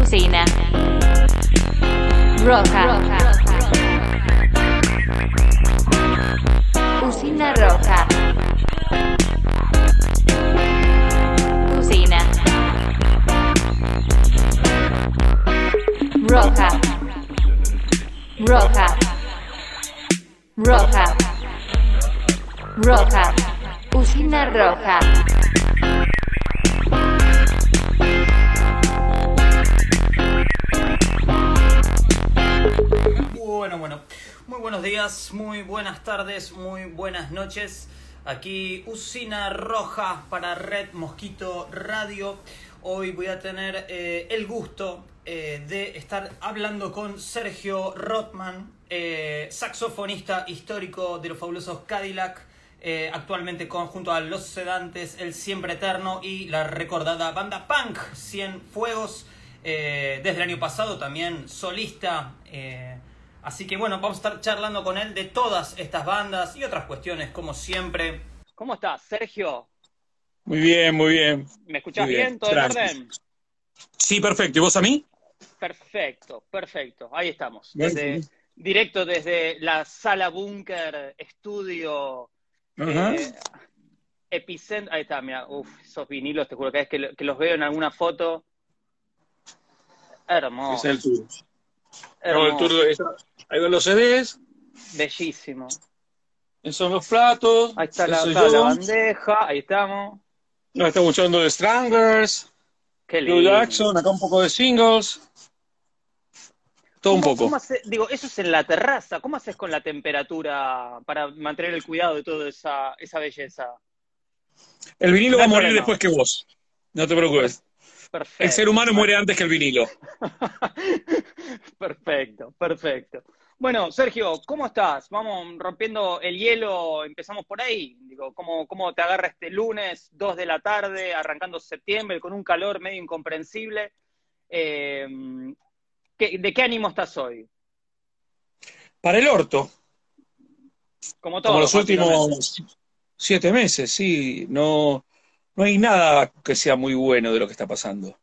Usina. Roja. Usina roja. Usina. Roja. Roja. Roja. Roja. Usina roja. Buenos días, muy buenas tardes, muy buenas noches. Aquí Usina Roja para Red Mosquito Radio. Hoy voy a tener eh, el gusto eh, de estar hablando con Sergio Rotman, eh, saxofonista histórico de los fabulosos Cadillac. actualmente con, junto a Los Sedantes, El Siempre Eterno y la recordada banda Punk, 100 Fuegos. desde el año pasado también solista. Así que bueno, vamos a estar charlando con él de todas estas bandas y otras cuestiones, como siempre. ¿Cómo estás, Sergio? Muy bien, muy bien. ¿Me escuchás bien? bien, ¿Todo en orden? Sí, perfecto. ¿Y vos a mí? Perfecto, perfecto. Ahí estamos. Bien, Desde, bien. directo desde la sala búnker, estudio, eh, epicentro. Ahí está, mira, uff, esos vinilos, te juro que es que, que los veo en alguna foto. Hermoso. Es el tour. El tour ahí van los CDs, Bellísimo. esos son los platos. Ahí está la, está bandeja, ahí estamos. Nos estamos escuchando de Stranglers, Qué lindo. Jackson, acá un poco de singles. Todo un ¿Cómo- poco. cómo hace- digo, eso es en la terraza. ¿Cómo haces con la temperatura para mantener el cuidado de toda esa, esa belleza? El vinilo No va a morir problema. después que vos. No te preocupes. Perfecto. El ser humano muere antes que el vinilo. perfecto, perfecto. Bueno, Sergio, ¿cómo estás? Vamos rompiendo el hielo, empezamos por ahí. Digo, ¿cómo, cómo te agarra este lunes, 2 de la tarde, arrancando septiembre, con un calor medio incomprensible? Eh, ¿qué- ¿De qué ánimo estás hoy? Para el orto, Como todo. como los últimos siete meses, sí. No, no hay nada que sea muy bueno de lo que está pasando.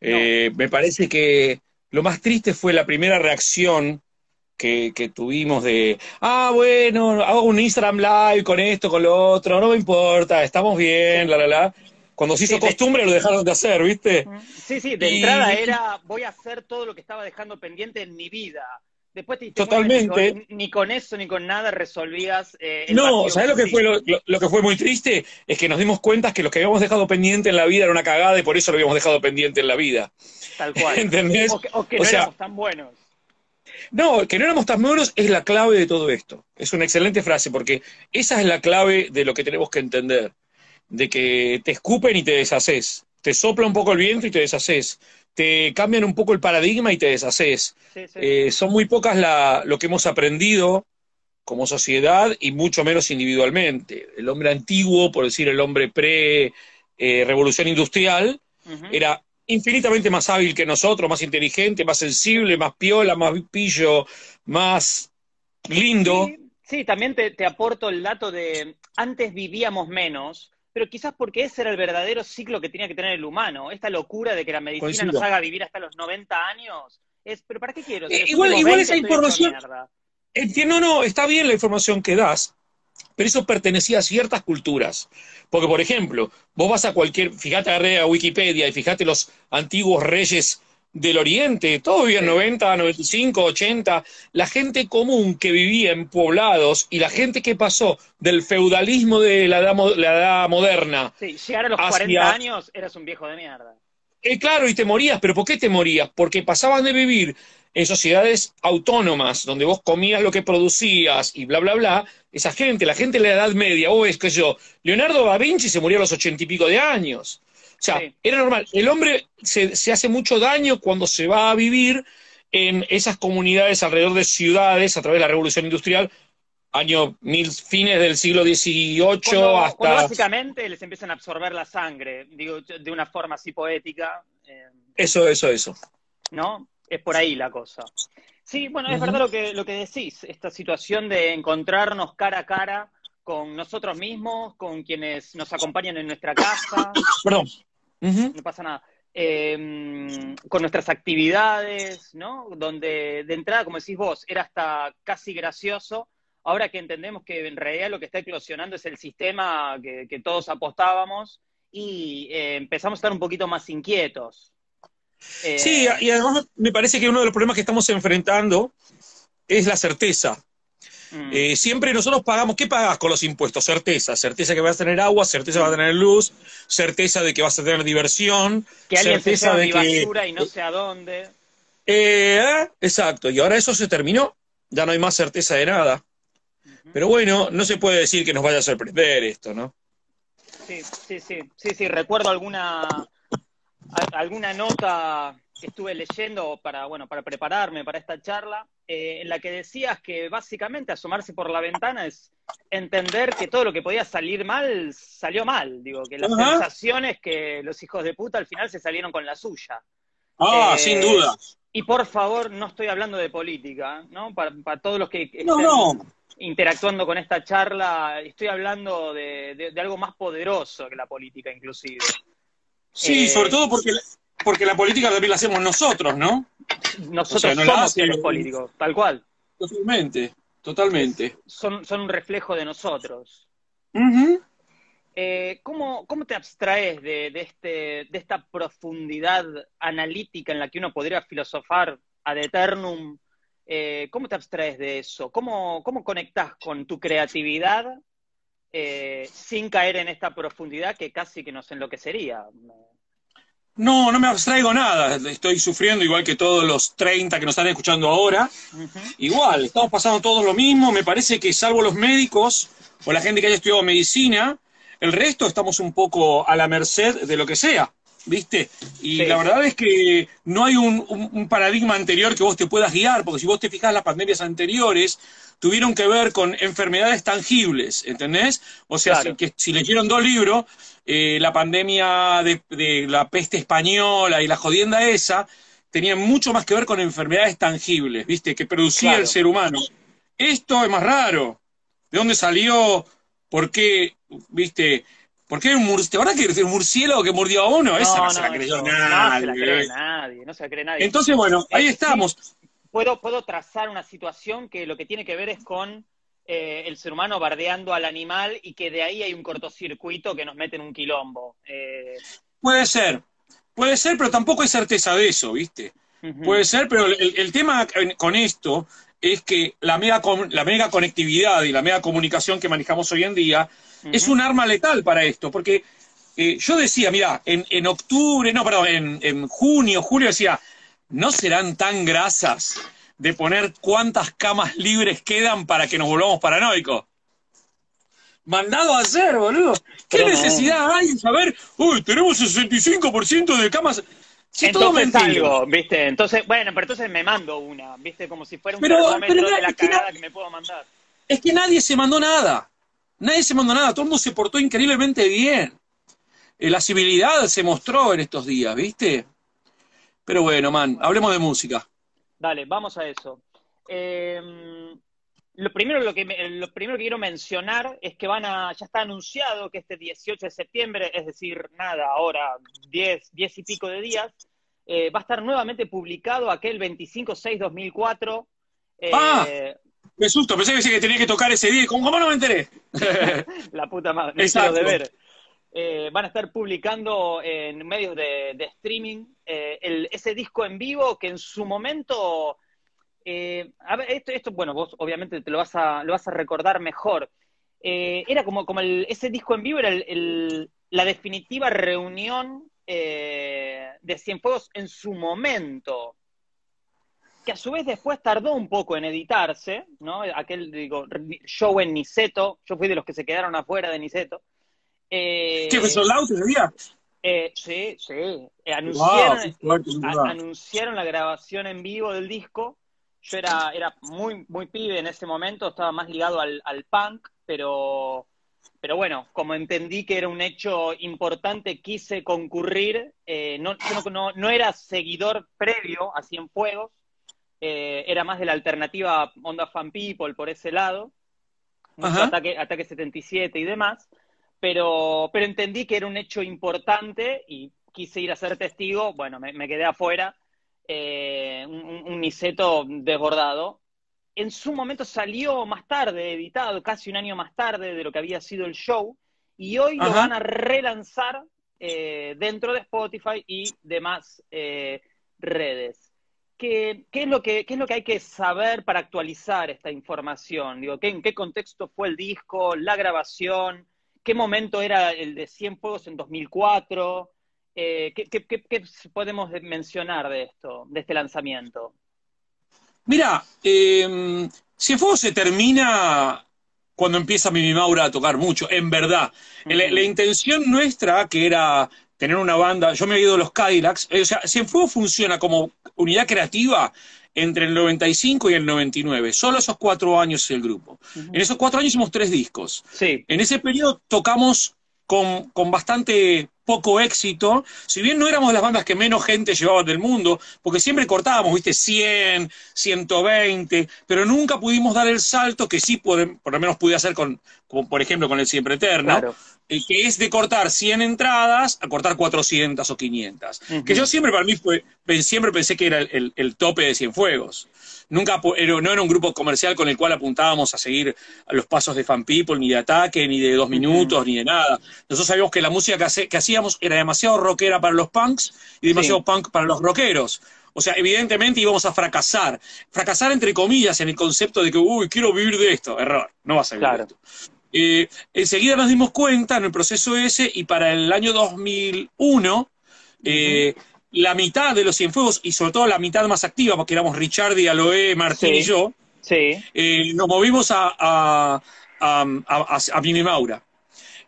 Eh, me parece que lo más triste fue la primera reacción que, que tuvimos de, ah, bueno, hago un Instagram Live con esto, con lo otro, no me importa, estamos bien, la, la, la. Cuando se hizo Sí, de- costumbre lo dejaron de hacer, ¿viste? Sí, sí, de Y- entrada era voy a hacer todo lo que estaba dejando pendiente en mi vida. Después te Totalmente. ni con, ni con eso ni con nada resolvías eh, el No, ¿sabes lo que fue lo, lo- lo que fue muy triste? Es que nos dimos cuenta que lo que habíamos dejado pendiente en la vida era una cagada y por eso lo habíamos dejado pendiente en la vida. Tal cual. ¿Entendés? O que, o que O no sea- éramos tan buenos. No, que no éramos tan buenos es la clave de todo esto. Es una excelente frase porque esa es la clave de lo que tenemos que entender. De que te escupen y te deshaces. Te sopla un poco el viento y te deshaces. Te cambian un poco el paradigma y te deshaces. Sí, sí. Eh, son muy pocas la- lo que hemos aprendido como sociedad y mucho menos individualmente. El hombre antiguo, por decir el hombre pre-revolución industrial, Ujú. era infinitamente más hábil que nosotros, más inteligente, más sensible, más piola, más pillo, más lindo. Sí, sí, también te, te aporto el dato de antes vivíamos menos, pero quizás porque ese era el verdadero ciclo que tenía que tener el humano. Esta locura de que la medicina Coincido. nos haga vivir hasta los 90 años. Es, pero ¿para qué quiero? Si Eh, igual- últimos igual 20 esa información-. Entiendo, no, está bien la información que das, pero eso pertenecía a ciertas culturas. Porque, por ejemplo, vos vas a cualquier, fíjate, agarré a Wikipedia y fíjate los antiguos reyes del Oriente, todos vivían Sí. 90, 95, 80. La gente común que vivía en poblados y la gente que pasó del feudalismo de la edad, la edad moderna Sí, llegar a los Hacia- 40 años eras un viejo de mierda. Eh, claro, y te morías, pero ¿por qué te morías? Porque pasaban de vivir en sociedades autónomas, donde vos comías lo que producías y bla, bla, bla. Esa gente, la gente de la Edad Media, o es que yo, Leonardo da Vinci se murió a los ochenta y pico de años. O sea, Sí. era normal. El hombre se, se hace mucho daño cuando se va a vivir en esas comunidades alrededor de ciudades a través de la revolución industrial, año mil, fines del siglo XVIII Cuando, hasta... cuando básicamente les empiezan a absorber la sangre, digo, de una forma así poética, eh, Eso, eso, eso. ¿no? Es por ahí la cosa. Sí, bueno, es verdad lo que, lo que decís, esta situación de encontrarnos cara a cara con nosotros mismos, con quienes nos acompañan en nuestra casa. Perdón. No pasa nada. Eh, con nuestras actividades, ¿no? Donde de entrada, como decís vos, era hasta casi gracioso. Ahora que entendemos que en realidad lo que está eclosionando es el sistema que, que todos apostábamos y eh, empezamos a estar un poquito más inquietos. Eh, Sí, y además me parece que uno de los problemas que estamos enfrentando es la certeza. Mm, Eh, siempre nosotros pagamos, ¿qué pagas con los impuestos? Certeza, certeza que vas a tener agua, certeza que vas a tener luz, certeza de que vas a tener diversión, que alguien certeza de mi que... basura y no sé a dónde. Eh, exacto, y ahora eso se terminó, ya no hay más certeza de nada. Pero bueno, no se puede decir que nos vaya a sorprender esto, ¿no? Sí, sí, sí, sí, sí, recuerdo alguna, alguna nota que estuve leyendo para, bueno, para prepararme para esta charla, eh, en la que decías que básicamente asomarse por la ventana es entender que todo lo que podía salir mal, salió mal. Digo, que las Ajá. sensaciones que los hijos de puta al final se salieron con la suya. Ah, Eh, sin duda. Y por favor, no estoy hablando de política, ¿no? Para, para todos los que estén No, no. interactuando con esta charla, estoy hablando de, de- de algo más poderoso que la política, inclusive. Sí, Eh, sobre todo porque, porque la política también la hacemos nosotros, ¿no? Nosotros O sea, no la somos hace- los políticos, tal cual. Totalmente, totalmente. Son, son un reflejo de nosotros. Eh, ¿cómo, cómo te abstraes de, de este, de esta profundidad analítica en la que uno podría filosofar ad eternum? Eh, ¿Cómo te abstraes de eso? ¿Cómo, cómo conectás con tu creatividad eh, sin caer en esta profundidad que casi que nos enloquecería? No, no me abstraigo nada. Estoy sufriendo igual que todos los 30 que nos están escuchando ahora. Igual, estamos pasando todos lo mismo. Me parece que salvo los médicos o la gente que haya estudiado medicina, el resto estamos un poco a la merced de lo que sea, ¿viste? Y Sí. la verdad es que no hay un, un- un paradigma anterior que vos te puedas guiar, porque si vos te fijas, las pandemias anteriores tuvieron que ver con enfermedades tangibles, ¿entendés? O sea, Claro. si, que, si leyeron dos libros, eh, la pandemia de, de la peste española y la jodienda esa, tenían mucho más que ver con enfermedades tangibles, ¿viste? Que producía Claro. el ser humano. Esto es más raro. ¿De dónde salió? ¿Por qué? ¿Viste? ¿Por qué un murciélago? ¿Te un murciélago que mordió a uno? Esa no, se la creyó nadie. No se la cree nadie, no se la cree nadie. Entonces, bueno, ahí Eh, estamos. puedo, puedo trazar una situación que lo que tiene que ver es con eh, el ser humano bardeando al animal y que de ahí hay un cortocircuito que nos mete en un quilombo. Eh, Puede ser. Puede ser, pero tampoco hay certeza de eso, ¿viste? Puede ser, pero el, el tema con esto es que la mega, la mega conectividad y la mega comunicación que manejamos hoy en día es un arma letal para esto, porque eh, yo decía, mira, en, en octubre, no, perdón, en, en junio, julio decía, ¿no serán tan grasas de poner cuántas camas libres quedan para que nos volvamos paranoicos? Mandado a hacer, boludo. ¿Qué Pero no. necesidad hay de saber, uy, tenemos 65% de camas? Si es todo entonces mentira. algo, ¿viste? Entonces, bueno, pero entonces me mando una, ¿viste? Como si fuera un Pero- de la que cagada que me puedo mandar. Es que nadie se mandó nada. Nadie se mandó nada. Todo el mundo se portó increíblemente bien. Eh, la civilidad se mostró en estos días, ¿viste? Pero bueno, man, hablemos de música. Dale, vamos a eso. Eh, lo, primero, lo, que me- lo primero que quiero mencionar es que van a, ya está anunciado que este 18 de septiembre, es decir, nada, ahora 10, 10 y pico de días, eh, va a estar nuevamente publicado aquel 25-6-2004. eh, Ah. Me susto, pensé que, que tenía que tocar ese día. ¿Cómo, cómo no me enteré? la puta madre, Exacto. quiero deber. Eh, van a estar publicando en medios de, de streaming el- ese disco en vivo que en su momento, a ver, esto, esto, bueno, vos obviamente te lo vas a, lo vas a recordar mejor. Era como, como el- ese disco en vivo era el- el- la definitiva reunión eh, de Cienfuegos en su momento que a su vez después tardó un poco en editarse, ¿no? Aquel, digo, show en Niceto, yo fui de los que se quedaron afuera de Niceto. Eh, ¿Qué fue Sold Out ese día? eh, sí, sí. Eh, Wow, anunciaron, a- anunciaron la grabación en vivo del disco. Yo era, era muy, muy pibe en ese momento, estaba más ligado al, al punk, pero, pero bueno, como entendí que era un hecho importante, quise concurrir. Eh, no, yo no, no, era seguidor previo a Cienfuegos, eh, era más de la alternativa Onda Fan People por ese lado, ataque, ataque 77 y demás, pero, pero entendí que era un hecho importante y quise ir a ser testigo, bueno, me, quedé afuera, eh, un, un, niceto desbordado. En su momento salió más tarde, editado, casi un año más tarde de lo que había sido el show, y hoy lo van a relanzar eh, dentro de Spotify y demás eh, redes. ¿Qué, qué, es lo que, ¿Qué es lo que hay que saber para actualizar esta información? Digo, ¿qué, ¿En qué contexto fue el disco, la grabación? ¿Qué momento era el de 100 Fuegos en 2004? Eh, ¿qué, qué, podemos mencionar de esto, de este lanzamiento? Mira, eh, Cienfuegos se termina cuando empieza Mimi Maura a tocar mucho, en verdad. la, intención nuestra, que era tener una banda, yo me he ido a los Cadillacs, eh, o sea, Cienfuegos funciona como unidad creativa entre el 95 y el 99. Solo esos cuatro años el grupo. En esos cuatro años hicimos tres discos. Sí. En ese periodo tocamos con, con bastante poco éxito, si bien no éramos las bandas que menos gente llevaban del mundo, porque siempre cortábamos, viste, 100, 120, pero nunca pudimos dar el salto que sí por lo menos pude hacer con, por ejemplo, con el Siempre Eterno, eh, que es de cortar 100 entradas a cortar 400 o 500. Que yo siempre, para mí, fue, siempre pensé que era el, el tope de Cienfuegos nunca no era un grupo comercial con el cual apuntábamos a seguir los pasos de Fan People, ni de ataque, ni de dos minutos, ni de nada. Nosotros sabíamos que la música que, hacíamos era demasiado rockera para los punks y demasiado punk para los rockeros. O sea, evidentemente íbamos a fracasar. Fracasar entre comillas en el concepto de que, uy, quiero vivir de esto. Error, no vas a vivir de esto. Eh, enseguida nos dimos cuenta en el proceso ese y para el año 2001 eh, la mitad de los Cienfuegos, y sobre todo la mitad más activa, porque éramos Richard y Aloe, Martín y yo, eh, nos movimos a, a, a, Maura.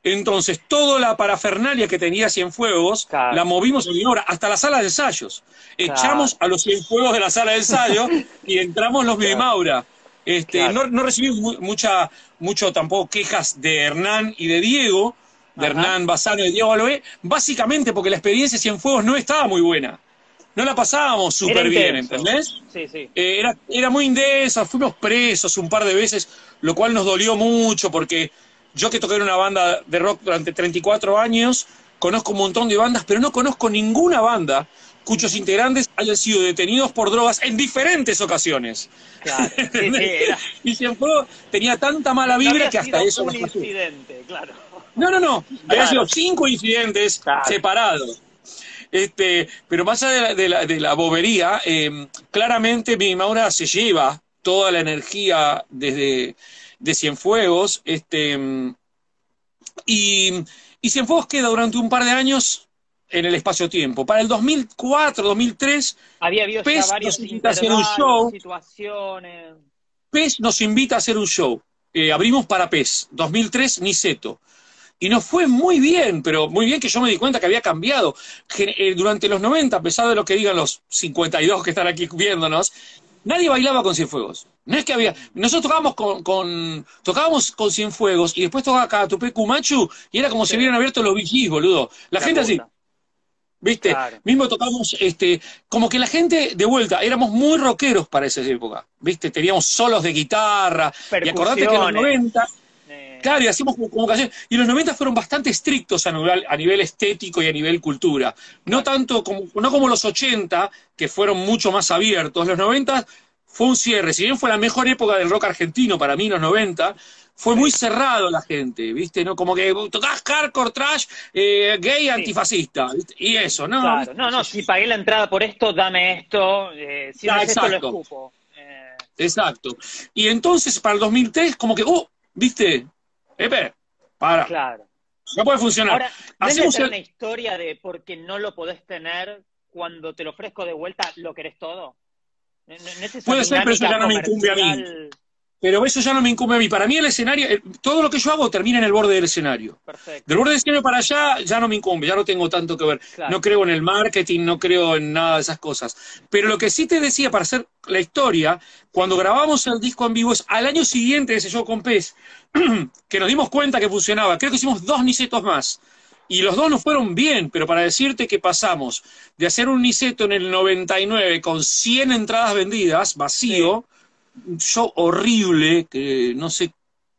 Entonces, toda la parafernalia que tenía Cienfuegos, la movimos a Mimi Maura, hasta la sala de ensayos. Echamos a los Cienfuegos de la sala de ensayo y entramos los Mimi Maura. Este, no, no recibimos mucha, mucho tampoco quejas de Hernán y de Diego, de Hernán Basano y Diego Aloé, básicamente porque la experiencia de Cienfuegos no estaba muy buena. No la pasábamos súper bien, ¿entendés? Sí, sí. Eh, era, era muy intensa, fuimos presos un par de veces, lo cual nos dolió mucho porque yo que toqué en una banda de rock durante 34 años, conozco un montón de bandas, pero no conozco ninguna banda cuyos integrantes hayan sido detenidos por drogas en diferentes ocasiones. Claro, sí, Y Cienfuegos tenía tanta mala vibra que hasta eso un incidente, claro. No, no, no. Había sido cinco incidentes separados. Este, pero más allá de la, de la, bobería, em, claramente mi Maura se lleva toda la energía desde de Cienfuegos, este, em, y, y Cienfuegos queda durante un par de años en el espacio-tiempo. Para el 2004, 2003, había habido PES nos invita a hacer un show. Situaciones. PES nos invita a hacer un show. Eh, abrimos para PES, 2003, Niceto y nos fue muy bien, pero muy bien que yo me di cuenta que había cambiado. Eh, durante los 90, a pesar de lo que digan los 52 que están aquí viéndonos, nadie bailaba con Cienfuegos. No es que había. Nosotros tocábamos con, con tocábamos con Cienfuegos y después tocaba Catupe Kumachu y era como si hubieran abierto los VGs, boludo. La, gente así. ¿Viste? Mismo tocamos, este, como que la gente, de vuelta, éramos muy rockeros para esa época, ¿viste? Teníamos solos de guitarra, y acordate que en los 90 Claro, y hacíamos como, canciones. Y los 90 fueron bastante estrictos a nivel, a nivel estético y a nivel cultura. No tanto como, no como los 80, que fueron mucho más abiertos. Los 90 fue un cierre. Si bien fue la mejor época del rock argentino para mí, los 90, fue muy cerrado la gente, ¿viste? ¿No? Como que tocás hardcore, trash, eh, gay, antifascista, Y eso, ¿no? Claro, no, no, si pagué la entrada por esto, dame esto, eh, si no esto, lo escupo. Eh. Exacto. Y entonces, para el 2003, como que, oh, ¿viste? Epe, para. Claro. No puede funcionar. Ahora, ¿no una historia de porque no lo podés tener cuando te lo ofrezco de vuelta, lo querés todo? Puede ser, pero eso ya no me incumbe a mí. Pero eso ya no me incumbe a mí. Para mí el escenario, todo lo que yo hago termina en el borde del escenario. Perfecto. Del borde del escenario para allá ya no me incumbe, ya no tengo tanto que ver. No creo en el marketing, no creo en nada de esas cosas. Pero lo que sí te decía para hacer la historia, cuando grabamos el disco en vivo, es al año siguiente ese show con Pez, que nos dimos cuenta que funcionaba. Creo que hicimos dos nicetos más. Y los dos no fueron bien, pero para decirte que pasamos de hacer un niceto en el 99 con 100 entradas vendidas, vacío, show horrible, que no sé,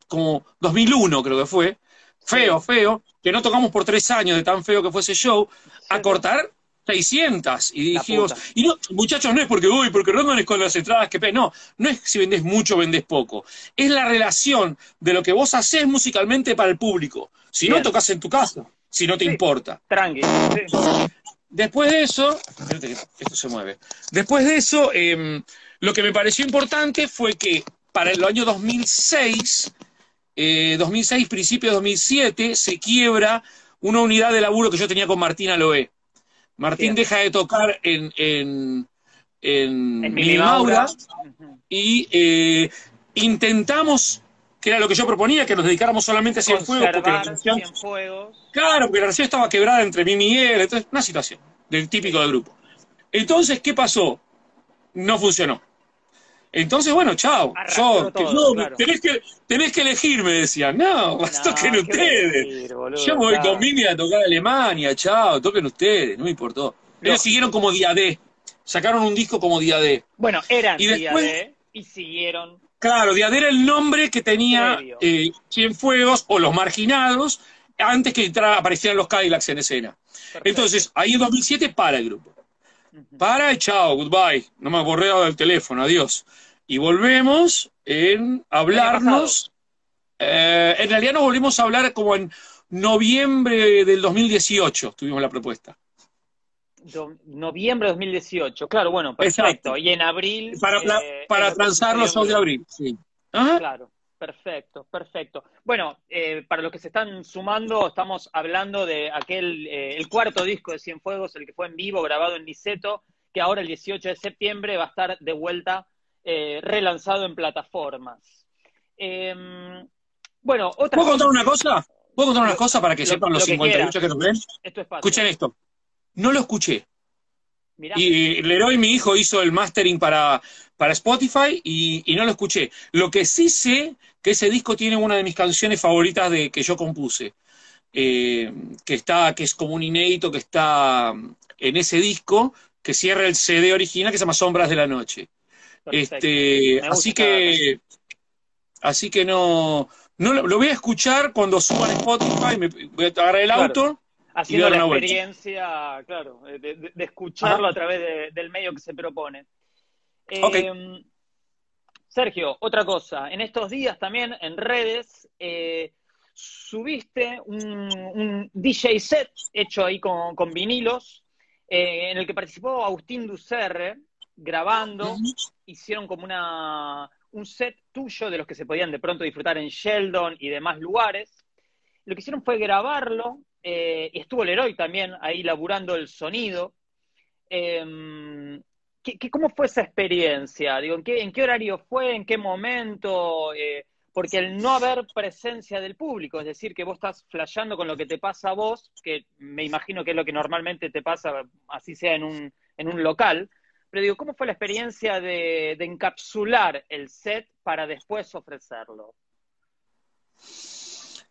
como 2001 creo que fue, feo, feo, que no tocamos por tres años de tan feo que fue ese show, a cortar 600. Y dijimos, y no, muchachos, no es porque, uy, porque Rodman es con las entradas que pe-". No, no es si vendés mucho vendés poco. Es la relación de lo que vos haces musicalmente para el público. Si no, tocas en tu casa, si no te Sí. importa. Tranqui. Después de eso, espérate que esto se mueve. Después de eso, em, lo que me pareció importante fue que para el año 2006, eh, 2006, principio de 2007, se quiebra una unidad de laburo que yo tenía con Martín Aloé. Martín Bien. deja de tocar en, en, en, En y eh, intentamos, que era lo que yo proponía, que nos dedicáramos solamente a Cienfuegos, porque la. Claro, porque la relación estaba quebrada entre mí y Miguel, entonces, una situación del típico del grupo. Entonces, ¿qué pasó? No funcionó. Entonces, bueno, chao. Yo, que- todo, no, claro. tenés, que, tenés que elegir, me decían. No, No, toquen ¿qué ustedes. decir, boludo? Yo me voy Claro. con a tocar a Alemania, chao, toquen ustedes, no me importó. Ellos siguieron como día D. Sacaron un disco como día D. Bueno, eran Y día y siguieron. Claro, Día D era el nombre que tenía eh, Cienfuegos o Los Marginados antes que entra- aparecieran los Cadillacs en escena. Perfecto. Entonces, ahí en 2007 para el grupo. Para y chao, goodbye. No me borré del teléfono, adiós. Y volvemos en hablarnos. eh, en realidad nos volvimos a hablar como en noviembre del 2018, tuvimos la propuesta. Do- noviembre de 2018. Claro, bueno, perfecto. Exacto. Y en abril. Para, eh, para el transar los shows de abril. Sí. Claro, perfecto, perfecto. Bueno, eh, para los que se están sumando, estamos hablando de aquel, eh, el cuarto disco de Cienfuegos, el que fue en vivo, grabado en Niceto, que ahora el 18 de septiembre va a estar de vuelta eh, relanzado en plataformas. Em, bueno, otra ¿Puedo contar una cosa? ¿Puedo contar una cosa para que lo- sepan los lo que 58 que nos ven? Esto es. Escuchen esto. No lo escuché. Mirá, Y Leroy, mi hijo, hizo el mastering para, para Spotify y, y no lo escuché. Lo que sí sé que ese disco tiene una de mis canciones favoritas de, que yo compuse, eh, que está, que es como un inédito que está en ese disco, que cierra el CD original que se llama Sombras de la Noche. perfecto. Este, así que, así que no, no lo, lo voy a escuchar cuando suban a Spotify, me voy a agarrar el Claro. auto. haciendo la vuelta. experiencia, claro, de, de- de escucharlo a través de- del medio que se propone. Eh, Ok. Sergio, otra cosa. En estos días también en redes eh, subiste un, un DJ set hecho ahí con, con vinilos, eh, en el que participó Agustín Ducerre grabando. Hicieron como una, un set tuyo de los que se podían de pronto disfrutar en Sheldon y demás lugares. Lo que hicieron fue grabarlo, eh, y estuvo Leroy también ahí laburando el sonido. ¿Qué, qué- cómo fue esa experiencia? Digo, ¿en qué, en qué horario fue? ¿En qué momento? Eh, porque el no haber presencia del público, es decir, que vos estás flasheando con lo que te pasa a vos, que me imagino que es lo que normalmente te pasa, así sea en un, en un local, pero digo, ¿cómo fue la experiencia de, de encapsular el set para después ofrecerlo?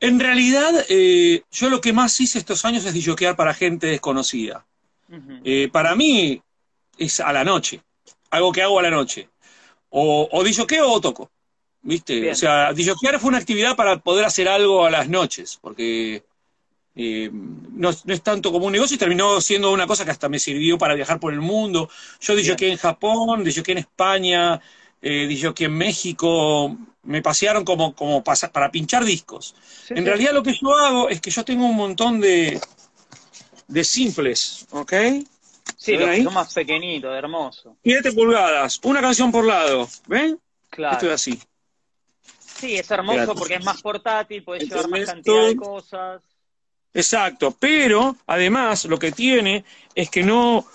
En realidad, eh, yo lo que más hice estos años es disjoquear para gente desconocida. Eh, para mí es a la noche, algo que hago a la noche. O, o disjoqueo o toco, ¿viste? Bien. O sea, disjoquear fue una actividad para poder hacer algo a las noches, porque eh, no, no es tanto como un negocio y terminó siendo una cosa que hasta me sirvió para viajar por el mundo. Yo disjoqueé en Japón, disjoqueé en España, eh, disjoqueé en México, me pasearon como, como para pinchar discos. Sí, En sí. realidad lo que yo hago es que yo tengo un montón de, de simples, ¿ok? Sí, que son más pequeñitos, hermoso. 7 pulgadas, una canción por lado, ¿ven? Claro. Esto es así. Sí, es hermoso porque es más portátil, podés llevar más cantidad de cosas. Exacto, pero además lo que tiene es que no,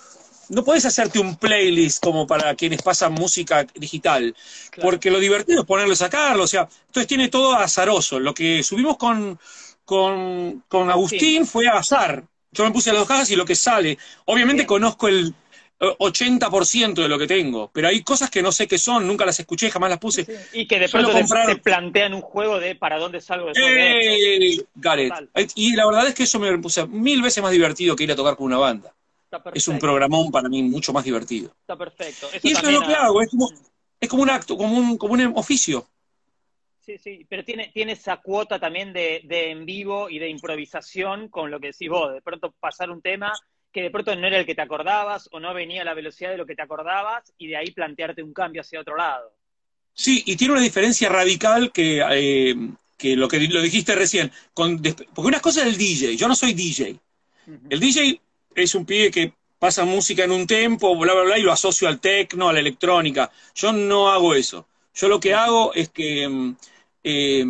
no puedes hacerte un playlist como para quienes pasan música digital, Claro. porque lo divertido es ponerlo y sacarlo, o sea, entonces tiene todo azaroso. Lo que subimos con, con, con Agustín fue azar. Yo me puse las dos cajas y lo que sale. Obviamente Bien. conozco el eh, 80% de lo que tengo, pero hay cosas que no sé qué son, nunca las escuché, jamás las puse. Sí, Y que de pronto comprar- te, plantean un juego de para dónde salgo después de esto. ¡Eh! Gareth. Total. Y la verdad es que eso me puse mil veces más divertido que ir a tocar con una banda. Es un programón para mí mucho más divertido. Está perfecto. Y eso es lo que hago, es como, es como un acto, como un, como un oficio. Sí, sí, pero tiene, tiene esa cuota también de, de en vivo y de improvisación con lo que decís vos, de pronto pasar un tema que de pronto no era el que te acordabas o no venía a la velocidad de lo que te acordabas y de ahí plantearte un cambio hacia otro lado. Sí, y tiene una diferencia radical que, eh, que lo que lo dijiste recién. Con, porque una cosa es el DJ, yo no soy DJ. El DJ es un pibe que pasa música en un tempo, bla, bla, bla, y lo asocio al techno, a la electrónica. Yo no hago eso. Yo lo que hago es que mm, eh,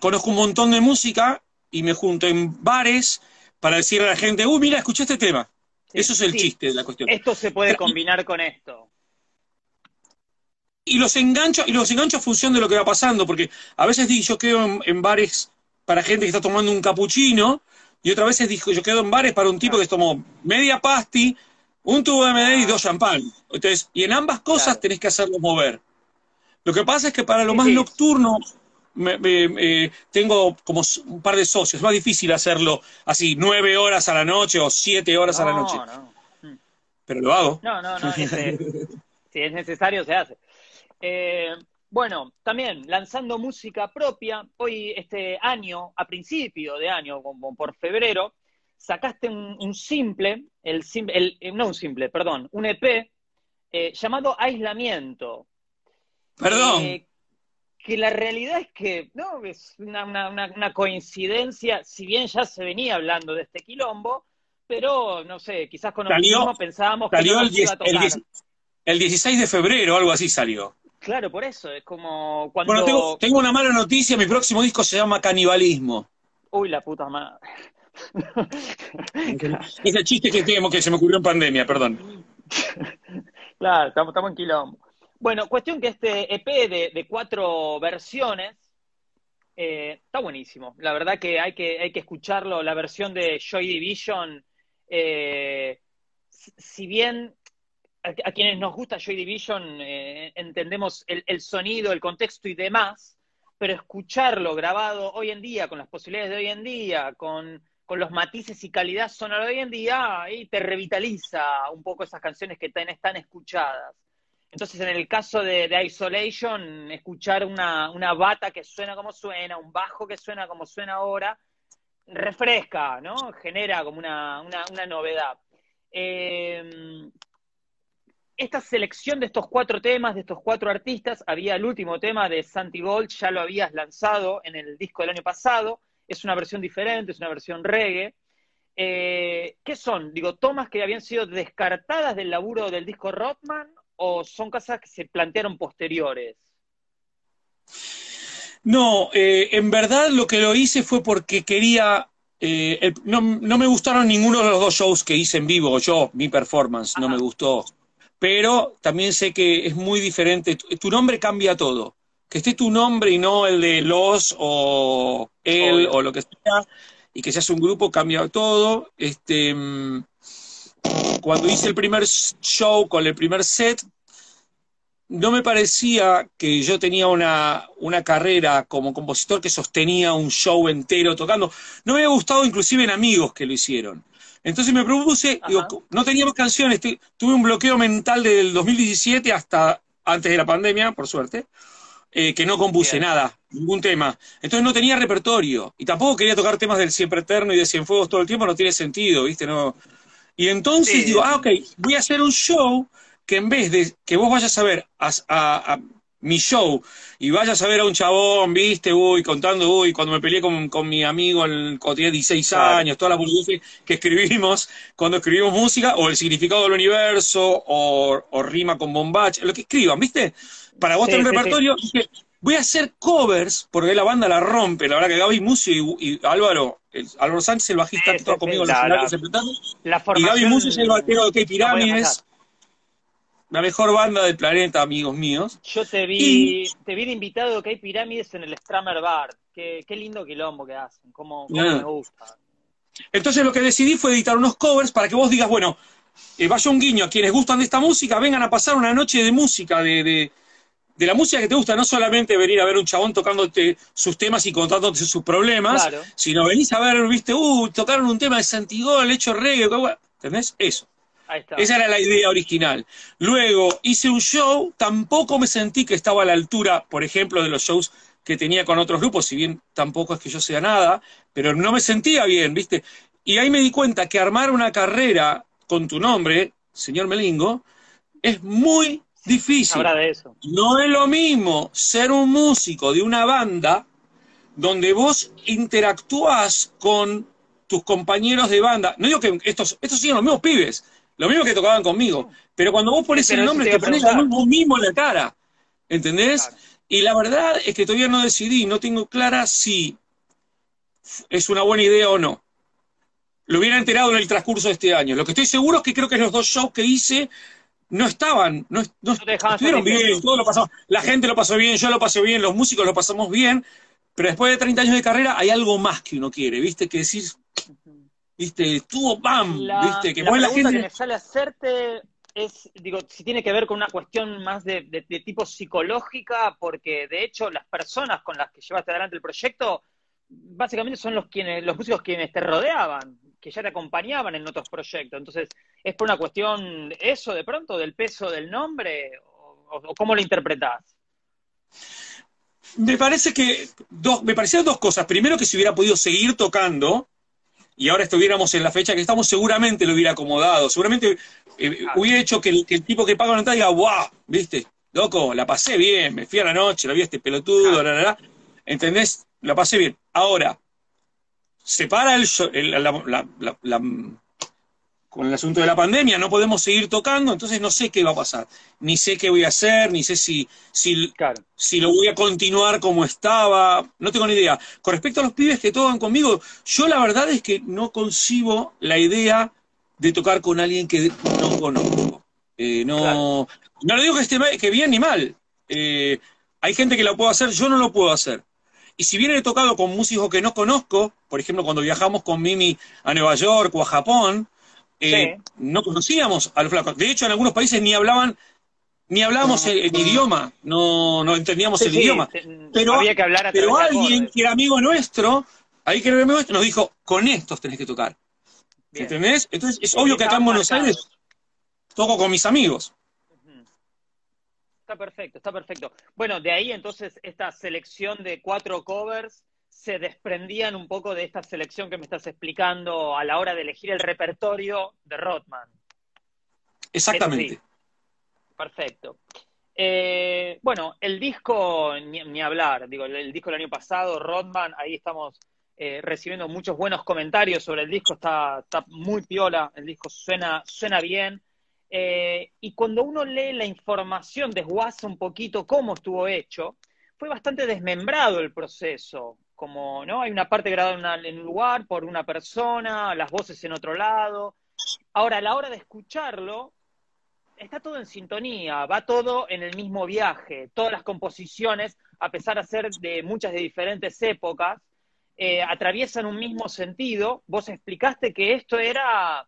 conozco un montón de música y me junto en bares para decirle a la gente, uy, mira, escuché este tema. Sí, eso es el sí. chiste de la cuestión. Esto se puede combinar con esto. y los engancho, y los engancho a función de lo que va pasando, porque a veces digo, yo quedo en, en bares para gente que está tomando un capuchino, y otras veces digo, yo quedo en bares para un tipo que tomó media pasti, un tubo de MD y dos champán. Entonces, y en ambas cosas Claro. tenés que hacerlo mover. Lo que pasa es que para lo más sí. nocturno me- me- me- tengo como un par de socios. Es más difícil hacerlo así, nueve horas a la noche o siete horas a la noche. No, no. Pero lo hago. No, no, no. este, si es necesario, se hace. Eh, bueno, también lanzando música propia, hoy este año, a principio de año, como por febrero, sacaste un, un simple, el, el- no un simple, perdón, un EP eh, llamado Aislamiento. Perdón. Eh, que la realidad es que, no, es una, una- una- una coincidencia, si bien ya se venía hablando de este quilombo, pero no sé, quizás con optimismo pensábamos que Salió no el, iba 10 a el tocar. 10 el 16 de febrero, algo así salió. Claro, por eso, es como cuando... Bueno, tengo, tengo una mala noticia, mi próximo disco se llama Canibalismo. Uy, la puta madre. Es el chiste que tengo que se me ocurrió en pandemia, perdón. Claro, estamos, estamos en quilombo. Bueno, cuestión que este EP de, de cuatro versiones eh, está buenísimo. La verdad que hay que, hay que escucharlo. La versión de Joy Division, eh, si bien a, quienes nos gusta Joy Division eh, entendemos el, sonido, el contexto y demás, pero escucharlo grabado hoy en día, con las posibilidades de hoy en día, con, con los matices y calidad sonora de hoy en día, ahí te revitaliza un poco esas canciones que tenés tan escuchadas. Entonces, en el caso de, de Isolation, escuchar una, bata que suena como suena, un bajo que suena como suena ahora, refresca, ¿no? Genera como una, novedad. Eh, esta selección de estos cuatro temas, de estos cuatro artistas, había el último tema de Santi Gold, ya lo habías lanzado en el disco del año pasado, es una versión diferente, es una versión reggae. Eh, ¿Qué son? Digo, tomas que habían sido descartadas del laburo del disco Rockman o son cosas que se plantearon posteriores? No, eh, en verdad lo que lo hice fue porque quería. eh, el- no, no me gustaron ninguno de los dos shows que hice en vivo. Yo, mi performance, no me gustó. Pero también sé que es muy diferente. Tu, tu nombre cambia todo. Que esté tu nombre y no el de los o él Obvio. o lo que sea. Y que seas un grupo cambia todo. Este, mm, cuando hice el primer show con el primer set, no me parecía que yo tenía una, una carrera como compositor que sostenía un show entero tocando. No me había gustado inclusive en amigos que lo hicieron. Entonces me propuse, digo, no teníamos canciones, tu- tuve un bloqueo mental del 2017 hasta antes de la pandemia, por suerte, eh, que no compuse Bien. nada, ningún tema. Entonces no tenía repertorio y tampoco quería tocar temas del Siempre Eterno y de Cienfuegos todo el tiempo, no tiene sentido, ¿viste? No. Y entonces Sí. digo, ah, ok, voy a hacer un show que en vez de que vos vayas a ver a, a- a mi show y vayas a ver a un chabón, viste, uy, contando, uy, cuando me peleé con, con mi amigo el- cuando tenía 16 Claro. años, todas las boludeces que escribimos cuando escribimos música, o el significado del universo, o, o rima con bombacha, lo que escriban, viste, para vos Sí, tener sí, repertorio, dije, voy a hacer covers, porque la banda la rompe, la verdad que Gaby Mucio y, y Álvaro, el- Álvaro Sánchez, el bajista que toca conmigo en los la- escenarios y. Gaby Mucio es el batero de Pirámides, la mejor banda del planeta, amigos míos. Yo te vi, te vi de invitado que hay pirámides en el Stramer Bar. Qué, qué lindo quilombo que hacen, cómo, cómo me gusta. Entonces lo que decidí fue editar unos covers para que vos digas, bueno, eh, vaya un guiño a quienes gustan de esta música, vengan a pasar una noche de música, de, de, de la música que te gusta, no solamente venir a ver un chabón tocándote sus temas y contándote sus problemas, Claro. sino venís a ver, viste, uh, tocaron un tema de Santigol, hecho reggae. ¿entendés? Eso. Ahí está. Esa era la idea original. Luego hice un show, tampoco me sentí que estaba a la altura, por ejemplo, de los shows que tenía con otros grupos, si bien tampoco es que yo sea nada, pero no me sentía bien, ¿viste? Y ahí me di cuenta que armar una carrera con tu nombre, señor Melingo, es muy difícil. De eso. No es lo mismo ser un músico de una banda donde vos interactúas con tus compañeros de banda. No digo que estos, estos siguen los mismos pibes, los mismos que tocaban conmigo, pero cuando vos pones Pero el nombre te te pones vos mismo en la cara, ¿entendés? Claro. Y la verdad es que todavía no decidí, no tengo clara si es una buena idea o no. Lo hubiera enterado en el transcurso de este año. Lo que estoy seguro es que creo que los dos shows que hice no estaban, no, no- dejaban estuvieron bien, todo lo pasamos, la gente lo pasó bien, yo lo pasé bien, los músicos lo pasamos bien, pero después de 30 años de carrera hay algo más que uno quiere, ¿viste? Que decir, ¿viste? Estuvo ¡bam! La, ¿Viste? Que la pone la pregunta gente... que me sale a hacerte es, digo, si tiene que ver con una cuestión más de, de- de tipo psicológica, porque de hecho las personas con las que llevaste adelante el proyecto, básicamente son los quienes, los músicos quienes te rodeaban, que ya te acompañaban en otros proyectos. Entonces, ¿es por una cuestión eso de pronto, del peso del nombre? ¿O, o cómo lo interpretás? Me parece que dos, me parecieron dos cosas. Primero que si hubiera podido seguir tocando y ahora estuviéramos en la fecha que estamos, seguramente lo hubiera acomodado. Seguramente eh, hubiera hecho que el, que el tipo que paga la entrada diga, ¡guau! ¿Viste? Loco, la pasé bien, me fui a la noche, lo vi a este pelotudo, Claro. la, la, la. ¿entendés? La pasé bien. Ahora, separa el, el- la, la- la- la- con el asunto de la pandemia, no podemos seguir tocando, entonces no sé qué va a pasar. Ni sé qué voy a hacer, ni sé si, si Claro. si lo voy a continuar como estaba, no tengo ni idea. Con respecto a los pibes que tocan conmigo, yo la verdad es que no concibo la idea de tocar con alguien que no conozco. Eh, no, Claro. no le digo que esté que bien ni mal. Eh, hay gente que lo puede hacer, yo no lo puedo hacer. Y si bien he tocado con músicos que no conozco, por ejemplo, cuando viajamos con Mimi a Nueva York o a Japón, eh, Sí. no conocíamos a los flacos. De hecho, en algunos países ni hablaban, ni hablábamos el, el idioma, no, no entendíamos Sí, el sí, idioma. Pero, había que hablar a pero alguien que era amigo nuestro, ahí que era amigo nuestro, nos dijo, con estos tenés que tocar. Bien. ¿Entendés? Entonces es obvio que acá en Buenos marcados. Aires toco con mis amigos. Está perfecto, está perfecto. Bueno, de ahí entonces esta selección de cuatro covers se desprendían un poco de esta selección que me estás explicando a la hora de elegir el repertorio de Rothman. Exactamente. Perfecto. Eh, bueno, el disco, ni, ni hablar, digo, el, el disco del año pasado, Rodman, ahí estamos eh, recibiendo muchos buenos comentarios sobre el disco, está, está muy piola, el disco suena, suena bien. Eh, y cuando uno lee la información, desguaza un poquito cómo estuvo hecho, fue bastante desmembrado el proceso. Como, ¿no? Hay una parte grabada en, un lugar por una persona, las voces en otro lado. Ahora, a la hora de escucharlo, está todo en sintonía, va todo en el mismo viaje. Todas las composiciones, a pesar de ser de muchas de diferentes épocas, eh, atraviesan un mismo sentido. Vos explicaste que esto era,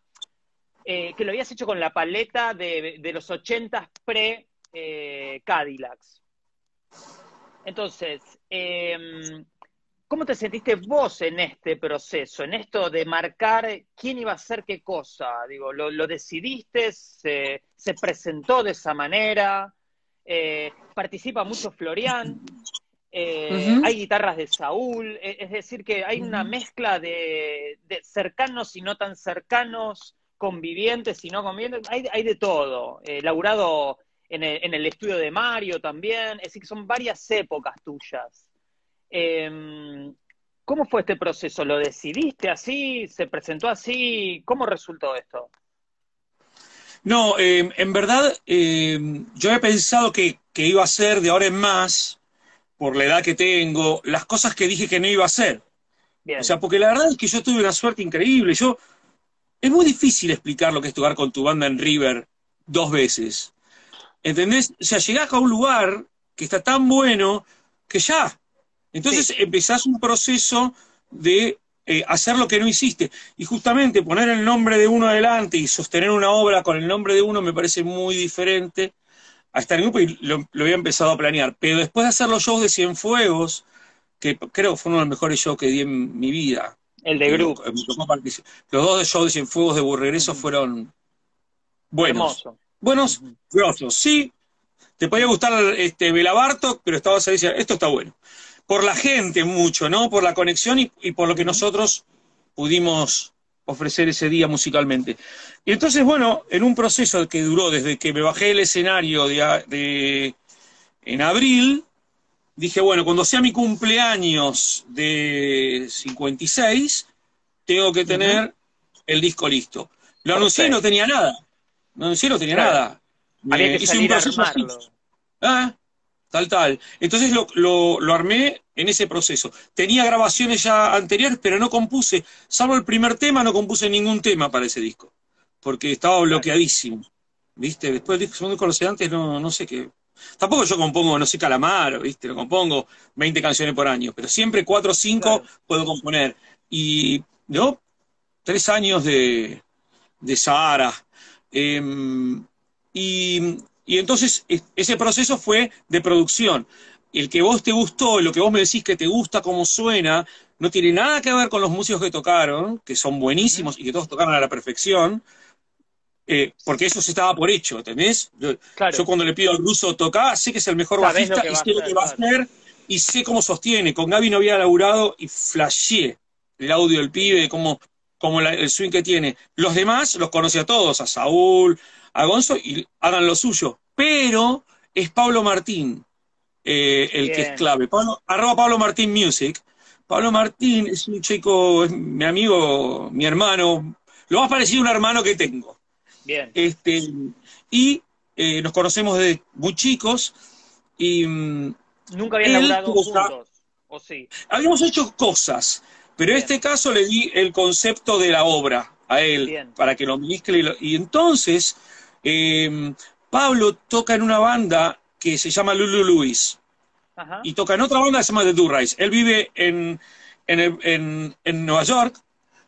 eh, que lo habías hecho con la paleta de, los 80 pre eh. Entonces, em, ¿cómo te sentiste vos en este proceso, en esto de marcar quién iba a hacer qué cosa? Digo, ¿lo, lo decidiste? Se, se presentó de esa manera? Eh, ¿Participa mucho Florian? Eh. ¿Hay guitarras de Saúl? E- Es decir, que hay una mezcla de, de cercanos y no tan cercanos, convivientes y no convivientes. Hay, hay de todo. Eh, laburado en el, en el estudio de Mario también. Es decir, que son varias épocas tuyas. Eh, ¿Cómo fue este proceso? ¿Lo decidiste así? ¿Se presentó así? ¿Cómo resultó esto? No, eh, en verdad, eh, yo he pensado que, que iba a ser de ahora en más, por la edad que tengo, las cosas que dije que no iba a hacer. Bien. O sea, porque la verdad es que yo tuve una suerte increíble. Yo, es muy difícil explicar lo que es tocar con tu banda en River dos veces. ¿Entendés? O sea, llegás a un lugar que está tan bueno que ya. Entonces empezás un proceso de eh, hacer lo que no hiciste. Y justamente poner el nombre de uno adelante y sostener una obra con el nombre de uno me parece muy diferente a estar en grupo y lo, lo había empezado a planear. Pero después de hacer los shows de Cienfuegos, que creo que fue uno de los mejores shows que di en mi vida, el de me tocó participar. Los dos shows de Cienfuegos de Burregreso Ujú. fueron buenos. Hermoso. Buenos, grosos. Sí, te podía gustar este Bela Bartok, pero estabas ahí y decías, esto está bueno. Por la gente mucho, ¿no? Por la conexión y, y por lo que nosotros pudimos ofrecer ese día musicalmente. Y entonces, bueno, en un proceso que duró desde que me bajé del escenario de, a- de- en abril, dije, bueno, cuando sea mi cumpleaños de 56, tengo que tener el disco listo. Lo anuncié y no tenía nada. Lo anuncié y no tenía Claro. nada. Había Eh, que hice un a proceso así. armarlo. Ah, tal, tal. Entonces lo, lo- lo armé en ese proceso. Tenía grabaciones ya anteriores, pero no compuse, salvo el primer tema, no compuse ningún tema para ese disco, porque estaba bloqueadísimo. ¿Viste? Después el disco, segundo disco, los sedantes, no, no sé qué. Tampoco yo compongo, no sé, Calamar, ¿viste? No compongo 20 canciones por año, pero siempre 4 o 5 Claro. puedo componer. Y yo, tres años de, de Sahara. em, y, y entonces es- ese proceso fue de producción. El que vos te gustó, lo que vos me decís que te gusta cómo suena, no tiene nada que ver con los músicos que tocaron, que son buenísimos y que todos tocaron a la perfección, eh, porque eso se estaba por hecho, ¿entendés? Yo, Claro. yo cuando le pido al ruso tocar, sé que es el mejor Sabés bajista y sé lo que va a hacer y sé cómo sostiene. Con Gaby no había laburado y flasheé el audio del pibe, cómo, cómo la- el swing que tiene. Los demás los conocí a todos, a Saúl, a Gonzo, y hagan lo suyo. Pero es Pablo Martín eh, el que es clave. Pablo, arroba Pablo Martín Music. Pablo Martín es un chico, es mi amigo, mi hermano, lo más parecido a un hermano que tengo. Bien. Este, y eh, nos conocemos desde muy chicos y mm, Nunca habían ca- juntos. ¿O sí? habíamos hecho cosas, pero en este caso le di el concepto de la obra a él Bien. para que lo mezcle. Y, lo- y entonces eh, Pablo toca en una banda que se llama Lulu Luis Ajá. y toca en otra banda que se llama The Do Rise. Él vive en, en, en- en Nueva York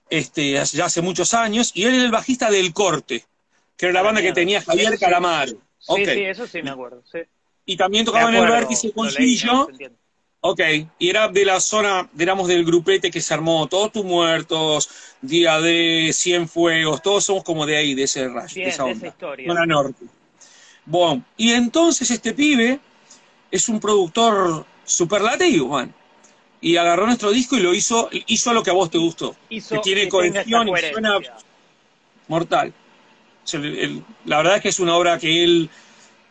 este, ya hace muchos años y él es el bajista del Corte, que era la banda que tenía Javier Sí, sí. Calamaro. Sí, sí, eso sí me acuerdo. Sí. Y también tocaba en el Vértice con. Ok, y era de la zona, éramos del grupete que se armó, todos tus muertos, Día de Cien Fuegos, todos somos como de ahí, de ese rayo, Bien, de esa de onda. esa historia. Zona norte. Bueno, y entonces este pibe es un productor superlativo, man. Y agarró nuestro disco y lo hizo, hizo lo que a vos te gustó. Hizo que tiene que cohesión y suena mortal. O sea, el- el- la verdad es que es una obra que él,